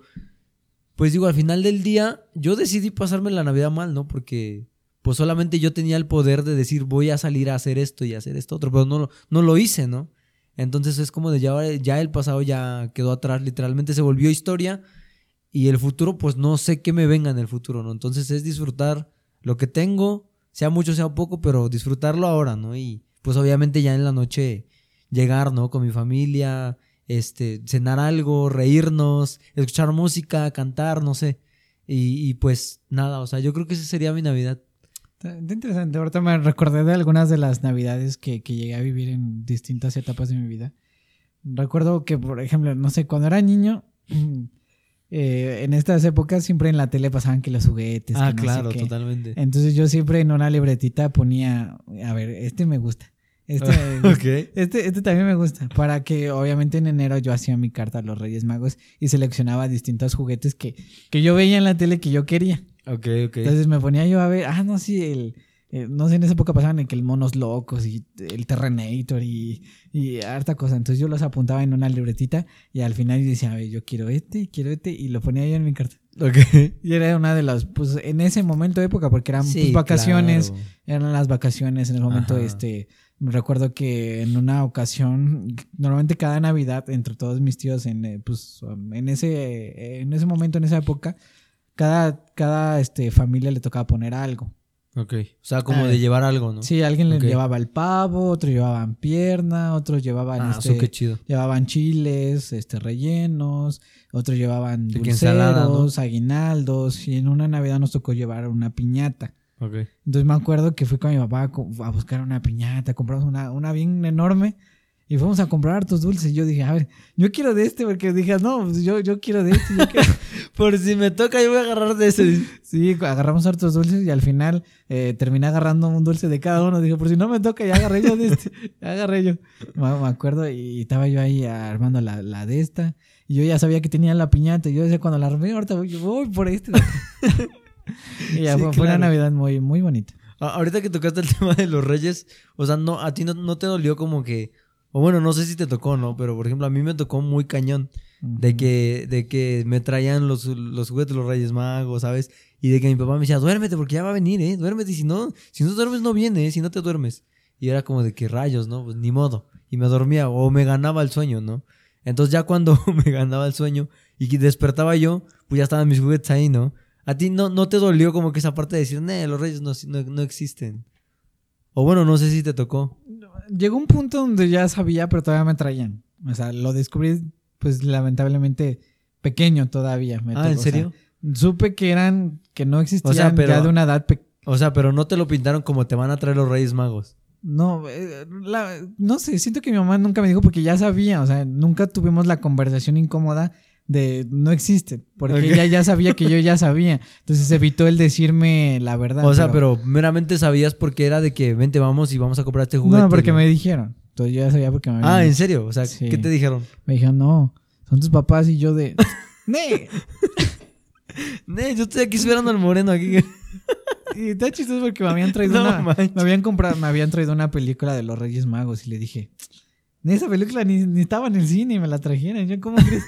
pues digo, al final del día, yo decidí pasarme la Navidad mal, ¿no? Porque pues solamente yo tenía el poder de decir voy a salir a hacer esto y a hacer esto otro, pero no, no lo hice, ¿no? Entonces es como de ya, ya el pasado ya quedó atrás, literalmente se volvió historia y el futuro, pues no sé qué me venga en el futuro, ¿no? Entonces es disfrutar lo que tengo, sea mucho, sea poco, pero disfrutarlo ahora, ¿no? Y pues obviamente ya en la noche llegar, ¿no? Con mi familia, este, cenar algo, reírnos, escuchar música, cantar, no sé. Y, y pues nada, o sea, yo creo que esa sería mi Navidad. Está interesante. Ahorita me recordé de algunas de las navidades que, que llegué a vivir en distintas etapas de mi vida. Recuerdo que, por ejemplo, no sé, cuando era niño, eh, en estas épocas siempre en la tele pasaban que los juguetes. Ah, que no sé claro, qué. totalmente. Entonces yo siempre en una libretita ponía, a ver, este me gusta. Este, este, este también me gusta. Para que obviamente en enero yo hacía mi carta a los Reyes Magos y seleccionaba distintos juguetes que, que yo veía en la tele que yo quería. Ok, ok. Entonces me ponía yo a ver, ah, no, sí, el, eh, no sé, en esa época pasaban en que el Monos Locos y el Terrenator y, y harta cosa. Entonces yo los apuntaba en una libretita y al final yo decía, a ver, yo quiero este quiero este y lo ponía yo en mi carta. Ok. Y era una de las, pues en ese momento de época, porque eran Sí, pues, vacaciones, claro. eran las vacaciones en el momento, Ajá. este, recuerdo que en una ocasión, normalmente cada Navidad, entre todos mis tíos, en, eh, pues, um, en ese, en ese momento, en esa época, cada, cada, este, familia le tocaba poner algo. Ok. O sea, como Ah, de llevar algo, ¿no? Sí, alguien le llevaba el pavo, otros llevaban pierna, otros llevaban, Ah, este, eso qué chido. llevaban chiles, este, rellenos, otros llevaban dulceros, aguinaldos, y en una Navidad nos tocó llevar una piñata. Ok. Entonces me acuerdo que fui con mi papá a, buscar una piñata, compramos una, una bien enorme y fuimos a comprar hartos dulces. Y yo dije, a ver, yo quiero de este porque dije, no, pues yo, yo quiero de este. yo quiero". Por si me toca, yo voy a agarrar de ese. sí, agarramos hartos dulces y al final eh, terminé agarrando un dulce de cada uno. Dije, por si no me toca, ya agarré yo de este, ya agarré yo. Me, me acuerdo y estaba yo ahí armando la, la de esta. Y yo ya sabía que tenía la piñata. Y yo decía, cuando la armé, ahorita voy, voy por este. y ya Sí, fue, una. Navidad muy, muy bonita. Ahorita que tocaste el tema de los reyes, o sea, no, a ti no, no te dolió como que, o bueno, no sé si te tocó, ¿no? Pero por ejemplo, a mí me tocó muy cañón de que, de que me traían los, los juguetes de los reyes magos, ¿sabes? Y de que mi papá me decía, duérmete porque ya va a venir, ¿eh? Duérmete y si no, si no duermes no viene, ¿eh? Si no te duermes. Y era como de que rayos, ¿no? Pues ni modo. Y me dormía o me ganaba el sueño, ¿no? Entonces ya cuando me ganaba el sueño y despertaba yo, pues ya estaban mis juguetes ahí, ¿no? A ti no, no te dolió como que esa parte de decir, nee, los reyes no, no, no existen. O bueno, no sé si te tocó. Llegó un punto donde ya sabía, pero todavía me traían. O sea, lo descubrí, pues lamentablemente pequeño todavía. me Ah, tocó, ¿en o sea, serio? supe que eran, que no existían O sea, pero- ya de una edad pequeña. O sea, pero no te lo pintaron como te van a traer los reyes magos. No, eh, la- no sé, siento que mi mamá nunca me dijo porque ya sabía, o sea, nunca tuvimos la conversación incómoda de no existe, porque ella ya sabía que yo ya sabía, entonces evitó el decirme la verdad. O sea, pero meramente sabías porque era de que vente, vamos y vamos a comprar este juguete. No, porque me dijeron, entonces yo ya sabía porque me habían Ah, ¿en serio? O sea, Sí. ¿qué te dijeron? Me dijeron, no, son tus papás y yo de... ¡Ne! Nee, yo estoy aquí esperando al moreno aquí. Y está chistoso porque me habían traído No una. Me habían comprado, me habían traído una película de los Reyes Magos y le dije, esa película ni, ni estaba en el cine y me la trajeron. Yo, ¿cómo crees?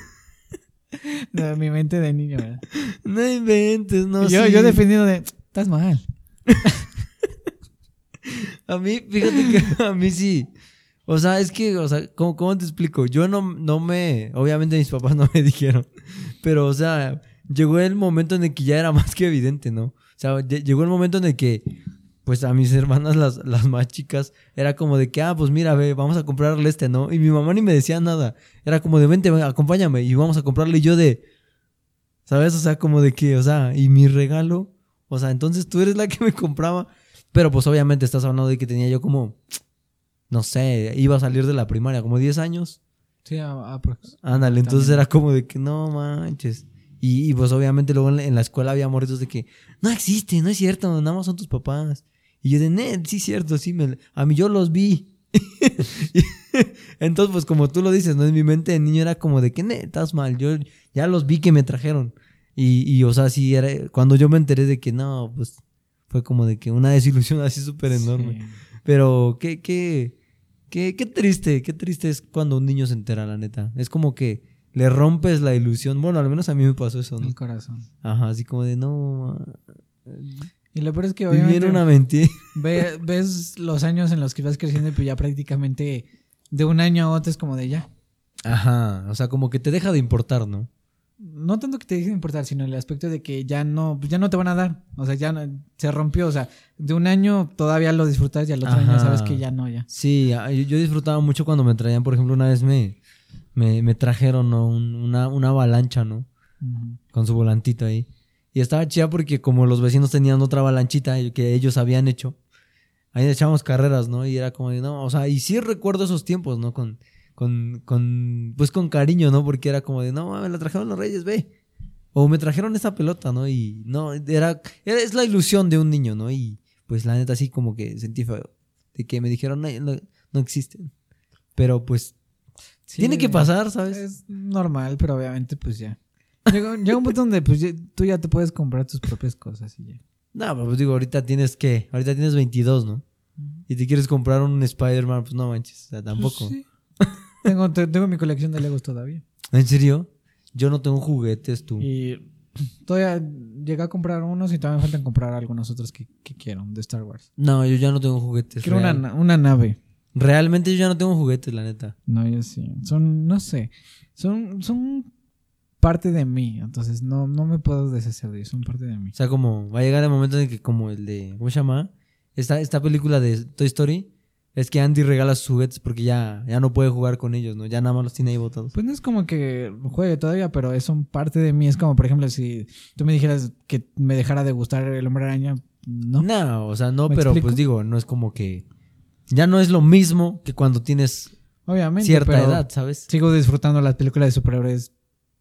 No, mi mente de niño, ¿verdad? No inventes, no yo, sí. yo defendiendo de, estás mal. A mí, fíjate que a mí sí. O sea, es que, o sea, ¿cómo, cómo te explico? Yo no, no me. Obviamente mis papás no me dijeron. Pero, o sea, llegó el momento en el que ya era más que evidente, ¿no? O sea, lle- llegó el momento en el que, pues a mis hermanas, las, las más chicas, era como de que, ah, pues mira, ve, vamos a comprarle este, ¿no? Y mi mamá ni me decía nada. Era como de, vente, ven, acompáñame y vamos a comprarle. Y yo de, ¿sabes? O sea, como de que, o sea, y mi regalo. O sea, entonces tú eres la que me compraba. Pero pues obviamente estás hablando de que tenía yo como, no sé, iba a salir de la primaria, como 10 años. Sí, a, a- prox- Ándale, entonces También. era como de que no manches. Y, y, pues obviamente luego en la, en la escuela había morritos de que no existe, no es cierto, nada más son tus papás. Y yo de, "Nee, sí cierto, sí, me, a mí yo los vi. entonces pues como tú lo dices, ¿no? En mi mente de niño era como de que, "Nee, estás mal, yo ya los vi que me trajeron. Y, y o sea, sí, era, cuando yo me enteré de que no, pues fue como de que una desilusión así súper enorme. Sí. Pero qué, qué, qué, qué triste, qué triste es cuando un niño se entera, la neta. Es como que le rompes la ilusión. Bueno, al menos a mí me pasó eso, ¿no? El corazón. Ajá, así como de no. Y lo peor es que obviamente una mentira. ve- ves los años en los que vas creciendo y pues ya prácticamente de un año a otro es como de ya. Ajá, o sea, como que te deja de importar, ¿no? no tanto que te deje de importar, sino el aspecto de que ya no, ya no te van a dar. O sea, ya no- se rompió. O sea, de un año todavía lo disfrutas y al otro año Ajá. sabes que ya no, ya. Sí, yo, disfrutaba mucho cuando me traían, por ejemplo, una vez me, me, me trajeron ¿no? Un- una, una avalancha, ¿no? Con su volantito ahí. Y estaba chida porque como los vecinos tenían otra avalanchita que ellos habían hecho, ahí echábamos carreras, ¿no? Y era como de, no, o sea, y sí recuerdo esos tiempos, ¿no? Con, con, con, pues con cariño, ¿no? Porque era como de, no, me la trajeron los reyes, ve. O me trajeron esa pelota, ¿no? Y no, era, era- es la ilusión de un niño, ¿no? Y pues la neta sí como que sentí feo. De que me dijeron, no, no, no existen. Pero pues Sí, tiene que pasar, ¿sabes? Es normal, pero obviamente pues ya. Llega, llega un punto donde pues ya- tú ya te puedes comprar tus propias cosas y ya. No, pero pues digo, ahorita tienes que, ahorita tienes 22, ¿no? Y te quieres comprar un Spider-Man, pues no manches, o sea, tampoco. Pues sí. tengo, te- tengo mi colección de Legos todavía. ¿En serio? Yo no tengo juguetes, tú. Y todavía llegué a comprar unos y todavía me faltan comprar algunos otros que, que quiero de Star Wars. No, yo ya no tengo juguetes. Quiero una, una nave. Realmente yo ya no tengo juguetes, la neta. No, yo sí. Son, no sé. Son, son parte de mí. Entonces no, no me puedo deshacer de ellos. Son parte de mí. O sea, como va a llegar el momento en que como el de, ¿cómo se llama? Esta, esta película de Toy Story, es que Andy regala sus juguetes porque ya, ya no puede jugar con ellos, ¿no? Ya nada más los tiene ahí botados. Pues no es como que juegue todavía, pero es son parte de mí. Es como, por ejemplo, si tú me dijeras que me dejara de gustar el hombre araña, no. No, o sea, no, ¿Me pero explico? pues digo, no es como que... Ya no es lo mismo que cuando tienes Obviamente. cierta edad, ¿sabes? Sigo disfrutando las películas de superhéroes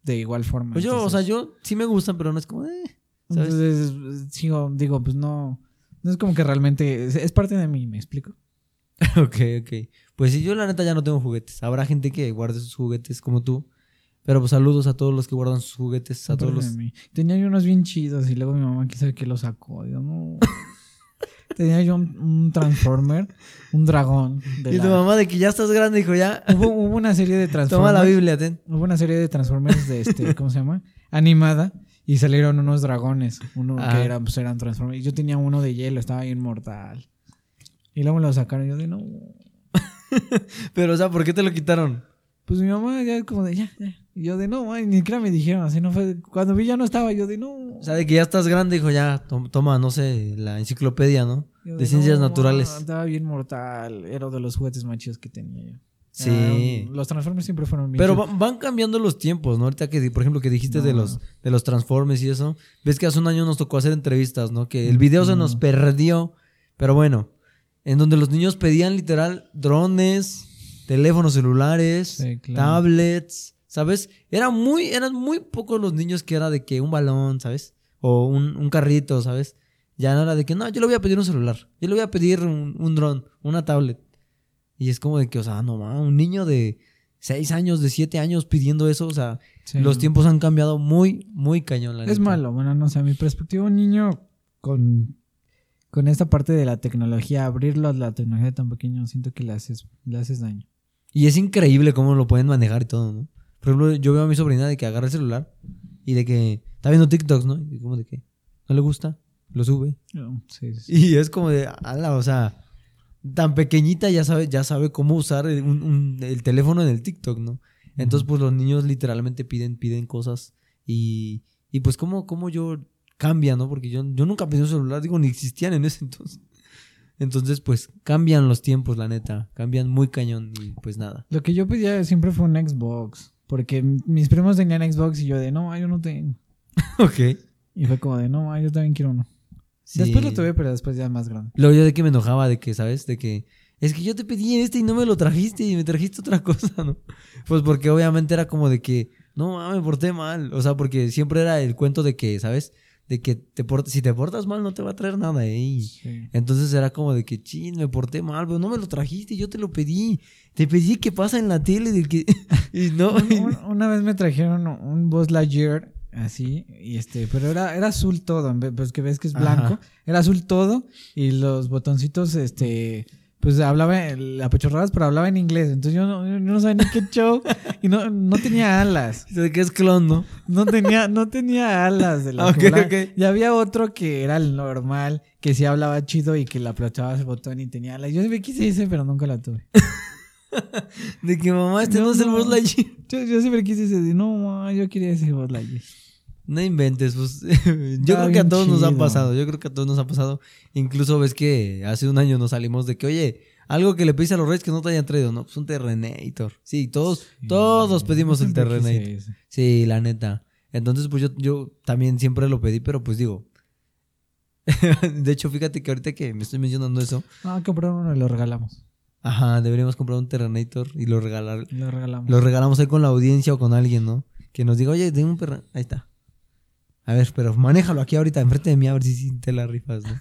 de igual forma. Pues yo, o sea, yo sí me gustan, pero no es como... Eh, ¿sabes? Entonces, sigo, digo, pues no. No es como que realmente. Es, es parte de mí, ¿me explico? ok, ok. Pues sí, yo la neta ya no tengo juguetes. Habrá gente que guarde sus juguetes como tú. Pero pues saludos a todos los que guardan sus juguetes, a todos los... Tenía yo unos bien chidos y luego mi mamá quiso que los sacó. Yo no. Tenía yo un, un Transformer, un dragón. de Y la- tu mamá de que ya estás grande, dijo, ya, Hubo, hubo una serie de toma Transformers. la Biblia, ten. Hubo una serie de Transformers de este, ¿cómo se llama? Animada. Y salieron unos dragones. Uno Ajá. que eran, pues eran Transformers. Y yo tenía uno de hielo, estaba inmortal. Y luego me lo sacaron y yo de no. Pero, o sea, ¿por qué te lo quitaron? Pues mi mamá ya como de ya, ya. Y yo de no, man, ni siquiera me dijeron, así no fue. Cuando vi ya no estaba, yo de no. O sea, de que ya estás grande, dijo, ya, to- toma, no sé, la enciclopedia, ¿no? Yo De ciencias "No, naturales. ma, Estaba bien mortal. Era de los juguetes más chidos que tenía yo. Sí. Los Transformers siempre fueron bien Pero van cambiando los tiempos, ¿no? Ahorita que, por ejemplo, que dijiste de los de los Transformers y eso. Ves que hace un año nos tocó hacer entrevistas, ¿no? Que el video se nos perdió. Pero bueno, en donde los niños pedían literal drones, teléfonos celulares, Sí, claro. tablets, ¿sabes? Era muy, eran muy pocos los niños que era de que un balón, ¿sabes? O un, un carrito, ¿sabes? Ya no era de que, no, yo le voy a pedir un celular, yo le voy a pedir un, un dron, una tablet. Y es como de que, o sea, no mames, un niño de 6 años, de 7 años pidiendo eso, o sea, Sí. los tiempos han cambiado muy, muy cañón. La Es neta. malo, bueno, no sé, a mi perspectiva, un niño con, con esta parte de la tecnología, abrirlo a la tecnología tan pequeño, siento que le haces, le haces daño. Y es increíble cómo lo pueden manejar y todo, ¿no? Por ejemplo, yo veo a mi sobrina de que agarra el celular y de que está viendo TikToks, ¿no? Y como de que no le gusta, lo sube. No, sí, sí. Y es como de, ala, o sea, tan pequeñita ya sabe, ya sabe cómo usar el, un- un- el teléfono en el TikTok, ¿no? Entonces, pues los niños literalmente piden, piden cosas y, y pues cómo, cómo yo cambia, ¿no? Porque yo, yo nunca pedí un celular, digo, ni existían en ese entonces. Entonces, pues cambian los tiempos, la neta, cambian muy cañón y pues nada. Lo que yo pedía siempre fue un Xbox, porque mis primos tenían Xbox y yo de, no, yo no tengo. Ok. Y fue como de, no, yo también quiero uno. Después lo tuve, pero después ya más grande. Luego yo de que me enojaba, de que, ¿sabes? De que es que yo te pedí este y no me lo trajiste y me trajiste otra cosa, ¿no? Pues porque obviamente era como de que, no, ah, me porté mal. O sea, porque siempre era el cuento de que, ¿sabes? De que te si te portas mal no te va a traer nada, ¿eh? Y Sí. entonces era como de que, chin, me porté mal, pero no me lo trajiste, yo te lo pedí. Te pedí que pasa en la tele del que... y no... Un- un- Una vez me trajeron un Buzz Lightyear así, y este, pero era, era azul todo, pues que ves que es blanco, Ajá. era azul todo, y los botoncitos, este, pues hablaba, apachurradas, pero hablaba en inglés, entonces yo no, yo no sabía ni qué show, y no, no tenía alas, de que es clon, ¿no? no tenía, no tenía alas de las Ok, que volaban. ok. Y había otro que era el normal, que sí hablaba chido y que le aplastabas el botón y tenía alas. Yo siempre quise ese, pero nunca la tuve. De que mamá, este no, No, es el. Buzz Lightyear. Yo, yo siempre quise ese, de, no, ma, yo quería ese Buzz Lightyear. No inventes, pues. yo creo que a todos nos ha pasado. Yo creo que a todos nos ha pasado. Incluso ves que hace un año nos salimos de que, oye, algo que le pedís a los reyes que no te hayan traído, ¿no? Pues un Terrenator. Sí, todos, todos pedimos el Terrenator. Sí, la neta. Entonces, pues yo, yo también siempre lo pedí, pero pues digo. de hecho, fíjate que ahorita que me estoy mencionando eso. Ah, compraron uno y lo regalamos. Ajá, deberíamos comprar un Terrenator y lo regalar. Lo regalamos. Lo regalamos ahí con la audiencia o con alguien, ¿no? Que nos diga, oye, tengo un perro. Ahí está. A ver, pero manéjalo aquí ahorita enfrente de mí a ver si, te la rifas, ¿no?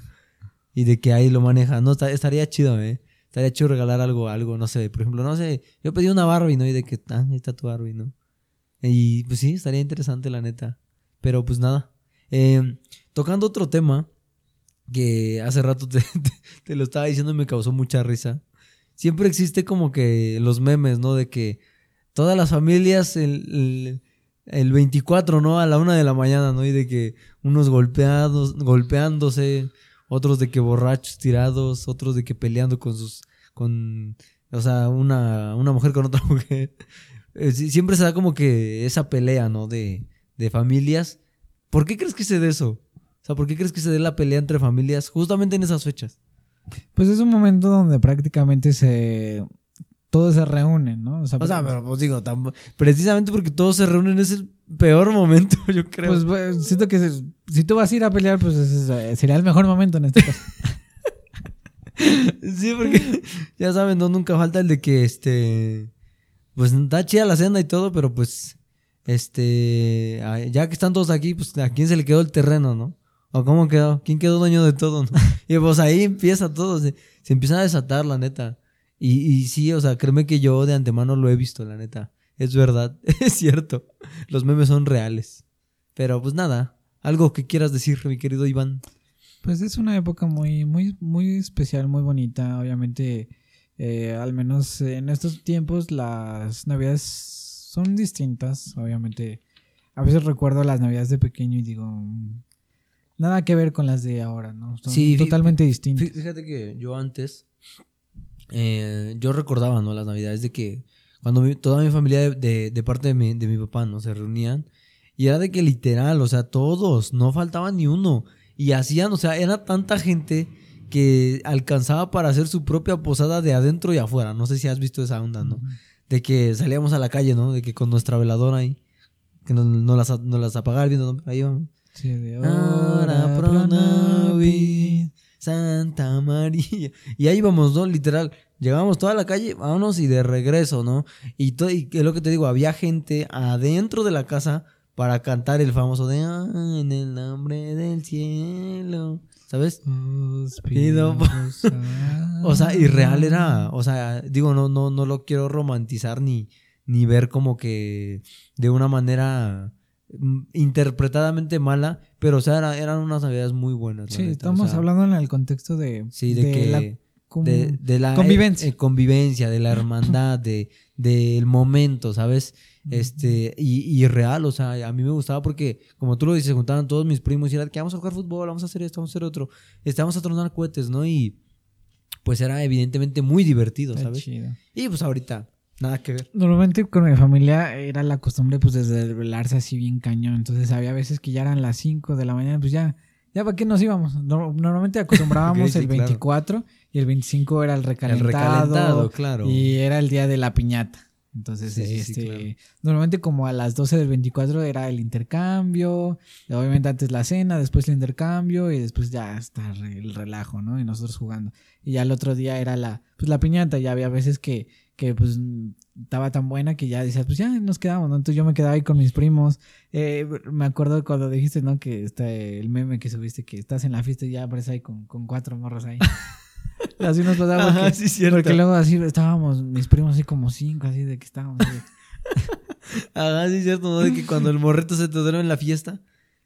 Y de que ahí lo maneja. No, esta- estaría chido, ¿eh? Estaría chido regalar algo, algo, no sé. Por ejemplo, no sé, yo pedí una Barbie, ¿no? Y de que, ah, ahí está tu Barbie, ¿no? Y pues sí, estaría interesante, la neta. Pero pues nada. Eh, tocando otro tema que hace rato te, lo estaba diciendo y me causó mucha risa. Siempre existe como que los memes, ¿no? De que todas las familias el, el 24, ¿no? A la una de la mañana, ¿no? Y de que unos golpeados, golpeándose, otros de que borrachos tirados, otros de que peleando con sus, con, o sea, una, una mujer con otra mujer. Eh, Siempre se da como que esa pelea, ¿no? De, de familias. ¿Por qué crees que se dé eso? O sea, ¿por qué crees que se dé la pelea entre familias justamente en esas fechas? Pues es un momento donde prácticamente se. Todos se reúnen, ¿no? O sea, pero pues digo, precisamente porque todos se reúnen es el peor momento, yo creo. Pues, pues, siento que se- si tú vas a ir a pelear, pues es- sería el mejor momento en este caso. sí, porque ya saben, no nunca falta el de que este pues está chida la cena y todo, pero pues este ya que están todos aquí, pues a quién se le quedó el terreno, ¿no? ¿O cómo quedó? ¿Quién quedó dueño de todo? no? Y pues ahí empieza todo, se, se empieza a desatar, la neta. Y, y sí, o sea, créeme que yo de antemano lo he visto, la neta. Es verdad, es cierto. Los memes son reales. Pero pues nada, algo que quieras decir, mi querido Iván. Pues es una época muy, muy, muy especial, muy bonita. Obviamente, eh, al menos en estos tiempos, las navidades son distintas. Obviamente, a veces recuerdo las navidades de pequeño y digo, mm, nada que ver con las de ahora, ¿no? Son Sí, totalmente distintas. Fí- Fíjate que yo antes, eh, yo recordaba, ¿no? Las navidades de que cuando mi- toda mi familia de, de- de parte de mi, de mi papá, ¿no? Se reunían y era de que literal, o sea, todos, no faltaba ni uno. Y hacían, o sea, era tanta gente que alcanzaba para hacer su propia posada de adentro y afuera. No sé si has visto esa onda, ¿no? De que salíamos a la calle, ¿no? De que con nuestra veladora ahí, que nos, nos las, nos las apagaba viendo, ¿no? ahí vamos. Sí, de Ahora pro Navi, Santa María. Y ahí vamos, ¿no? Literal. Llegábamos toda la calle, vámonos y de regreso, ¿no? Y, y es lo que te digo, había gente adentro de la casa para cantar el famoso de "Ah, En el nombre del cielo. ¿Sabes? Pido O sea, y real era, o sea, digo, no, no, no lo quiero romantizar ni, ni ver como que de una manera interpretadamente mala, pero o sea, era- eran unas navidades muy buenas. Sí, neta, o estamos sea, hablando en el contexto de, Sí, de, que... la com- de, de la convivencia. eh, eh, convivencia, de la hermandad, de del momento, ¿sabes? Este, y, y real, o sea, a mí me gustaba porque, como tú lo dices, juntaban todos mis primos y era que vamos a jugar fútbol, vamos a hacer esto, vamos a hacer otro, vamos a tronar cohetes, ¿no? Y pues era evidentemente muy divertido, ¿sabes? chido. Y pues ahorita, nada que ver. Normalmente con mi familia era la costumbre pues de desvelarse así bien cañón. Entonces había veces que ya eran las 5 de la mañana, pues ya, ya para qué nos íbamos. No- normalmente acostumbrábamos sí, el claro. 24 y el 25 era el El recalentado. recalentado, claro. Y era el día de la piñata. Entonces, Sí, sí, sí, este, claro. normalmente como a las 12 del 24 era el intercambio, obviamente antes la cena, después el intercambio y después ya está el relajo, ¿no? Y nosotros jugando. Y ya el otro día era la, pues la piñata, ya había veces que, que pues estaba tan buena que ya decías, pues ya nos quedamos, ¿no? Entonces yo me quedaba ahí con mis primos. Eh, me acuerdo cuando dijiste, ¿no? Que está el meme que subiste, que estás en la fiesta y ya apareces ahí con, con cuatro morros ahí. Así nos pasaba Ajá, porque, sí, cierto. porque luego así estábamos, mis primos así como cinco, así de que estábamos. así de- Ajá, sí, cierto, ¿no? De que cuando el morrito se te duerme en la fiesta,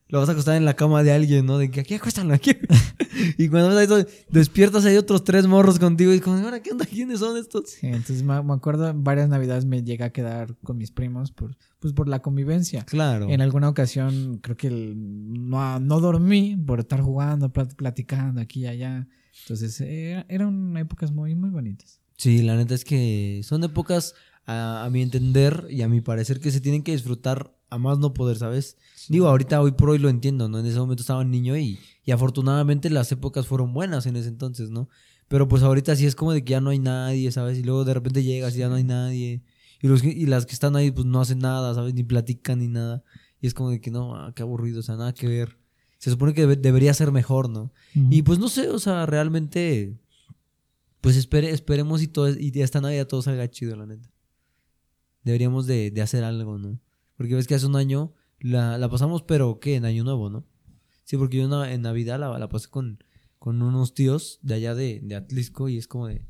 lo vas a acostar en la cama de alguien, ¿no? De que aquí acuéstalo, aquí. y cuando ves ahí todo, despiertas, hay otros tres morros contigo y como, ahora, ¿qué onda? ¿Quiénes son estos? Sí, entonces me, acuerdo varias navidades me llega a quedar con mis primos por, pues por la convivencia. Claro. En alguna ocasión creo que el- no, no dormí por estar jugando, plat- platicando aquí y allá. Entonces era- eran épocas muy, muy bonitas. Sí, la neta es que son épocas, a, a mi entender y a mi parecer, que se tienen que disfrutar a más no poder, ¿sabes? Digo, ahorita hoy por hoy lo entiendo, ¿no? En ese momento estaba niño y, y afortunadamente las épocas fueron buenas en ese entonces, ¿no? Pero pues ahorita sí es como de que ya no hay nadie, ¿sabes? Y luego de repente llegas y ya no hay nadie. Y, los, y las que están ahí pues no hacen nada, ¿sabes? Ni platican ni nada. Y es como de que no, ah, qué aburrido, o sea, nada que ver. Se supone que debe- debería ser mejor, ¿no? Y pues no sé, o sea, realmente pues espere, esperemos y, todo, y esta Navidad todo salga chido, la neta. Deberíamos de, de hacer algo, ¿no? Porque ves que hace un año la, la pasamos, pero ¿qué? En Año Nuevo, ¿no? Sí, porque yo en Navidad la, la pasé con, con unos tíos de allá de, de Atlisco y es como de...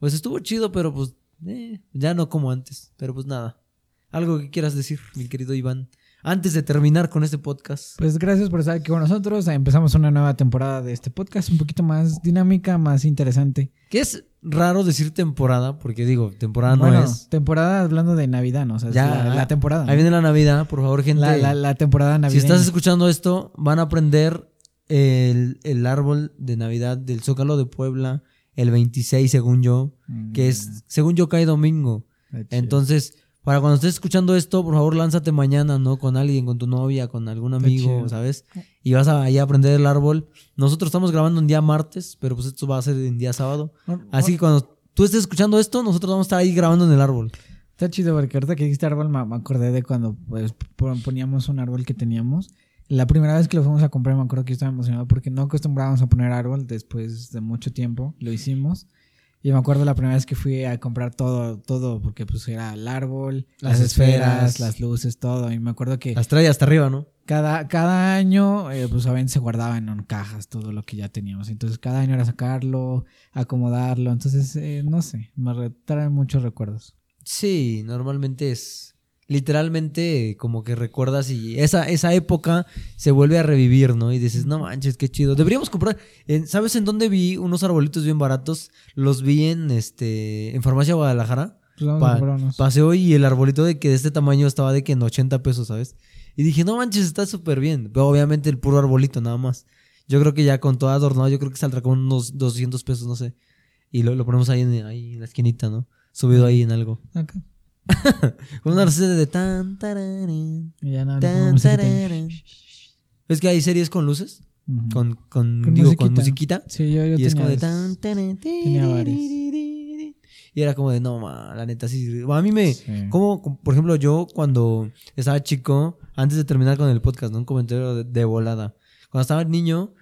Pues estuvo chido, pero pues eh, ya no como antes. Pero pues nada. Algo que quieras decir, mi querido Iván antes de terminar con este podcast. Pues gracias por estar aquí con nosotros. Empezamos una nueva temporada de este podcast, un poquito más dinámica, más interesante. Que es raro decir temporada, porque digo, temporada no es. Temporada hablando de Navidad, ¿no? O sea, ya, la, temporada. Ahí viene la Navidad, por favor, gente. La, temporada navideña. Si estás escuchando esto, van a aprender el, árbol de Navidad del Zócalo de Puebla el 26, según yo, que es, mm. según yo, cae domingo. Entonces para cuando estés escuchando esto, por favor, lánzate mañana, ¿no? Con alguien, con tu novia, con algún amigo, ¿sabes? Y vas a, ahí a aprender el árbol. Nosotros estamos grabando un día martes, pero pues esto va a ser en día sábado. Así que cuando tú estés escuchando esto, nosotros vamos a estar ahí grabando en el árbol. Está chido, porque ahorita que dijiste árbol me, acordé de cuando pues, poníamos un árbol que teníamos. La primera vez que lo fuimos a comprar me acuerdo que yo estaba emocionado porque no acostumbrábamos a poner árbol después de mucho tiempo. Lo hicimos. Y me acuerdo la primera vez que fui a comprar todo, todo, porque pues era el árbol, las, esferas, las luces, todo. Y me acuerdo que... Las traía hasta arriba, ¿no? Cada, cada año, eh, pues obviamente se guardaban en cajas todo lo que ya teníamos. Entonces cada año era sacarlo, acomodarlo. Entonces, eh, no sé, me trae muchos recuerdos. Sí, normalmente es literalmente como que recuerdas y esa, esa época se vuelve a revivir, ¿no? Y dices, no manches, qué chido. Deberíamos comprar, ¿sabes en dónde vi unos arbolitos bien baratos? Los vi en este en Farmacia Guadalajara. Pues pasé hoy y el arbolito de que de este tamaño estaba de que en 80 pesos, ¿sabes? Y dije, no manches, está súper bien. Pero obviamente el puro arbolito nada más. Yo creo que ya con todo adornado, yo creo que saldrá con unos 200 pesos, no sé. Y lo, ponemos ahí en, ahí en la esquinita, ¿no? Subido ahí en algo. Acá. Con una receta de tan, tarán, ya no, tan, ¿Ves que hay series con luces? con, con, con, digo, musiquita. con musiquita. Sí, yo, yo y es como de tan. Y era como de, no, ma, la neta, sí. A mí me. Como, por ejemplo, yo cuando estaba chico, antes de terminar con el podcast, ¿no? Un comentario de, volada. Cuando estaba niño,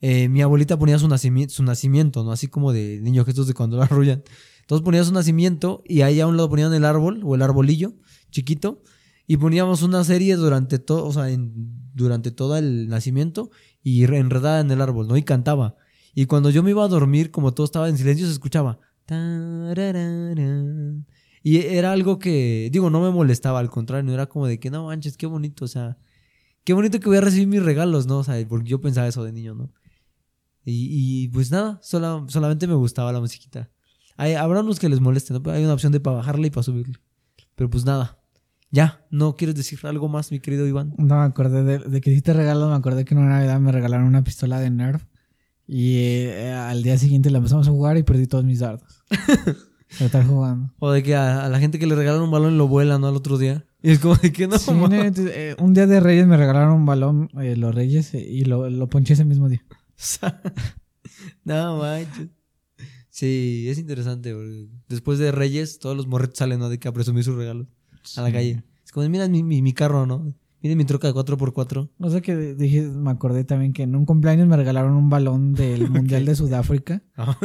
eh, mi abuelita ponía su nacimiento, su nacimiento, ¿no? Así como de niño Jesús de cuando lo arrullan. Entonces ponías un nacimiento y ahí a un lado ponían el árbol o el arbolillo chiquito y poníamos una serie durante todo, o sea, durante todo el nacimiento y enredada en el árbol, ¿no? Y cantaba. Y cuando yo me iba a dormir, como todo estaba en silencio, se escuchaba. Y era algo que, digo, no me molestaba, al contrario, era como de que no manches, qué bonito, o sea, qué bonito que voy a recibir mis regalos, ¿no? O sea, porque yo pensaba eso de niño, ¿no? Y, pues nada, solamente me gustaba la musiquita. Hay, habrá unos que les molesten, ¿no? hay una opción de para bajarle y para subirle. Pero pues nada. Ya, ¿no quieres decir algo más, mi querido Iván? No, me acordé de, de que hiciste regalo, me acordé que en una Navidad me regalaron una pistola de Nerf. Y eh, al día siguiente la empezamos a jugar y perdí todos mis dardos. de estar jugando. O de que a, la gente que le regalaron un balón lo vuelan, ¿no? Al otro día. Y es como de que no. Eh, un día de Reyes me regalaron un balón, eh, los Reyes, y lo, lo ponché ese mismo día. no, manches. Sí, es interesante. Después de Reyes, todos los morretos salen, ¿no? De que a presumir sus regalos a la calle. Es como, mira mi, mi, carro, ¿no? Mira mi troca de 4x4. O sea que dije, me acordé también que en un cumpleaños me regalaron un balón del Mundial de Sudáfrica,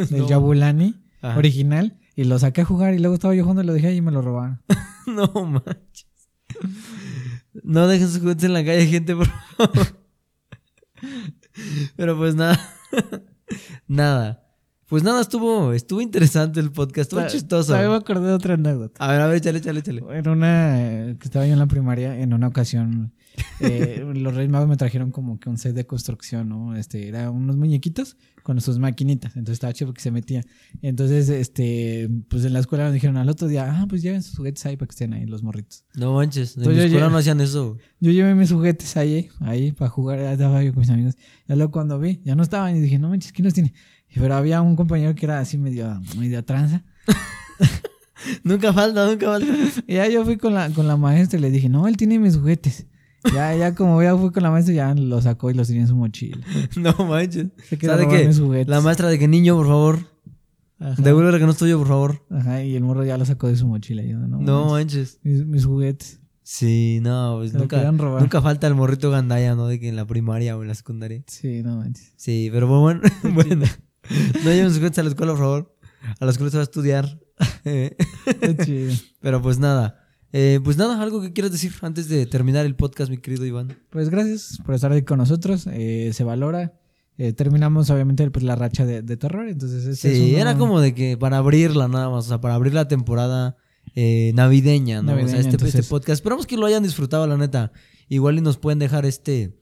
del Jabulani, original, y lo saqué a jugar y luego estaba yo jugando y lo dejé ahí y me lo robaron. no manches. No dejen sus juguetes en la calle, gente, por favor. Pero pues nada. nada. Pues nada, estuvo, estuvo interesante el podcast, estuvo chistoso. me acordé de otra anécdota. A ver, a ver, échale, échale, échale. En una, eh, que estaba yo en la primaria, en una ocasión, eh, los Reyes Magos me trajeron como que un set de construcción, ¿no? Este, era unos muñequitos con sus maquinitas, entonces estaba chido porque se metía. Entonces, este, pues en la escuela me dijeron al otro día, ah, pues lleven sus juguetes ahí para que estén ahí los morritos. No manches, en la escuela no hacían eso. Yo llevé mis juguetes ahí, ahí para jugar, estaba yo con mis amigos. Y luego cuando vi, ya no estaban y dije, no manches, ¿quién los tiene? Pero había un compañero que era así medio, medio tranza. nunca falta, nunca falta. Y ya yo fui con la, con la maestra y le dije, no, él tiene mis juguetes. Ya, ya como ya fui con la maestra, ya lo sacó y los tenía en su mochila. no manches. Se quedó que La maestra de que niño, por favor. Devuelve que no estoy yo, por favor. Ajá, y el morro ya lo sacó de su mochila. Yo, no, no manches. Mis, juguetes. Sí, no, pues nunca, nunca falta el morrito gandaya, ¿no? De que en la primaria o en la secundaria. Sí, no manches. Sí, pero bueno, bueno. No lleven sus juguetes a la escuela, por favor. a la escuela se va a estudiar. Chido. Pero pues nada. Eh, pues nada, algo que quieras decir antes de terminar el podcast, mi querido Iván. Pues gracias por estar ahí con nosotros. eh, se valora. Eh, terminamos obviamente pues, la racha de, de terror. Entonces este Sí, es era como de que para abrirla nada más, o sea, para abrir la temporada eh, navideña, ¿no? o Navideña, sea, este, entonces- este podcast. Esperamos que lo hayan disfrutado, la neta. Igual y nos pueden dejar este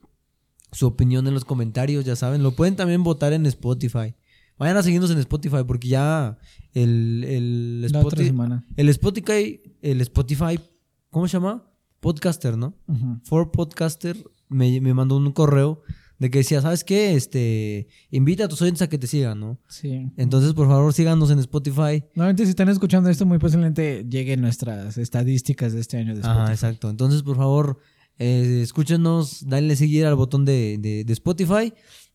su opinión en los comentarios, ya saben. Lo pueden también votar en Spotify. Vayan a seguirnos en Spotify porque ya el, el, la otra Spotify, semana. el Spotify, el Spotify, ¿cómo se llama? Podcaster, ¿no? For Podcaster me, me mandó un correo de que decía, ¿sabes qué? Este, invita a tus oyentes a que te sigan, ¿no? Sí. Entonces, por favor, síganos en Spotify. Nuevamente, si están escuchando esto, muy posiblemente lleguen nuestras estadísticas de este año de Spotify. exacto. Entonces, por favor, eh, escúchenos, denle seguir al botón de, de- de Spotify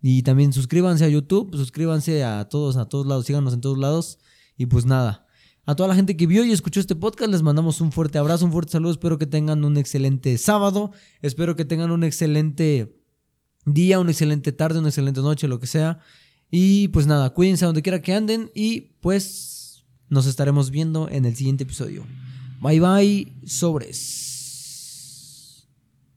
y también suscríbanse a YouTube, suscríbanse a todos, a todos lados, síganos en todos lados. Y pues nada, a toda la gente que vio y escuchó este podcast, les mandamos un fuerte abrazo, un fuerte saludo. Espero que tengan un excelente sábado, espero que tengan un excelente día, una excelente tarde, una excelente noche, lo que sea. Y pues nada, cuídense donde quiera que anden y pues nos estaremos viendo en el siguiente episodio. Bye bye, sobres.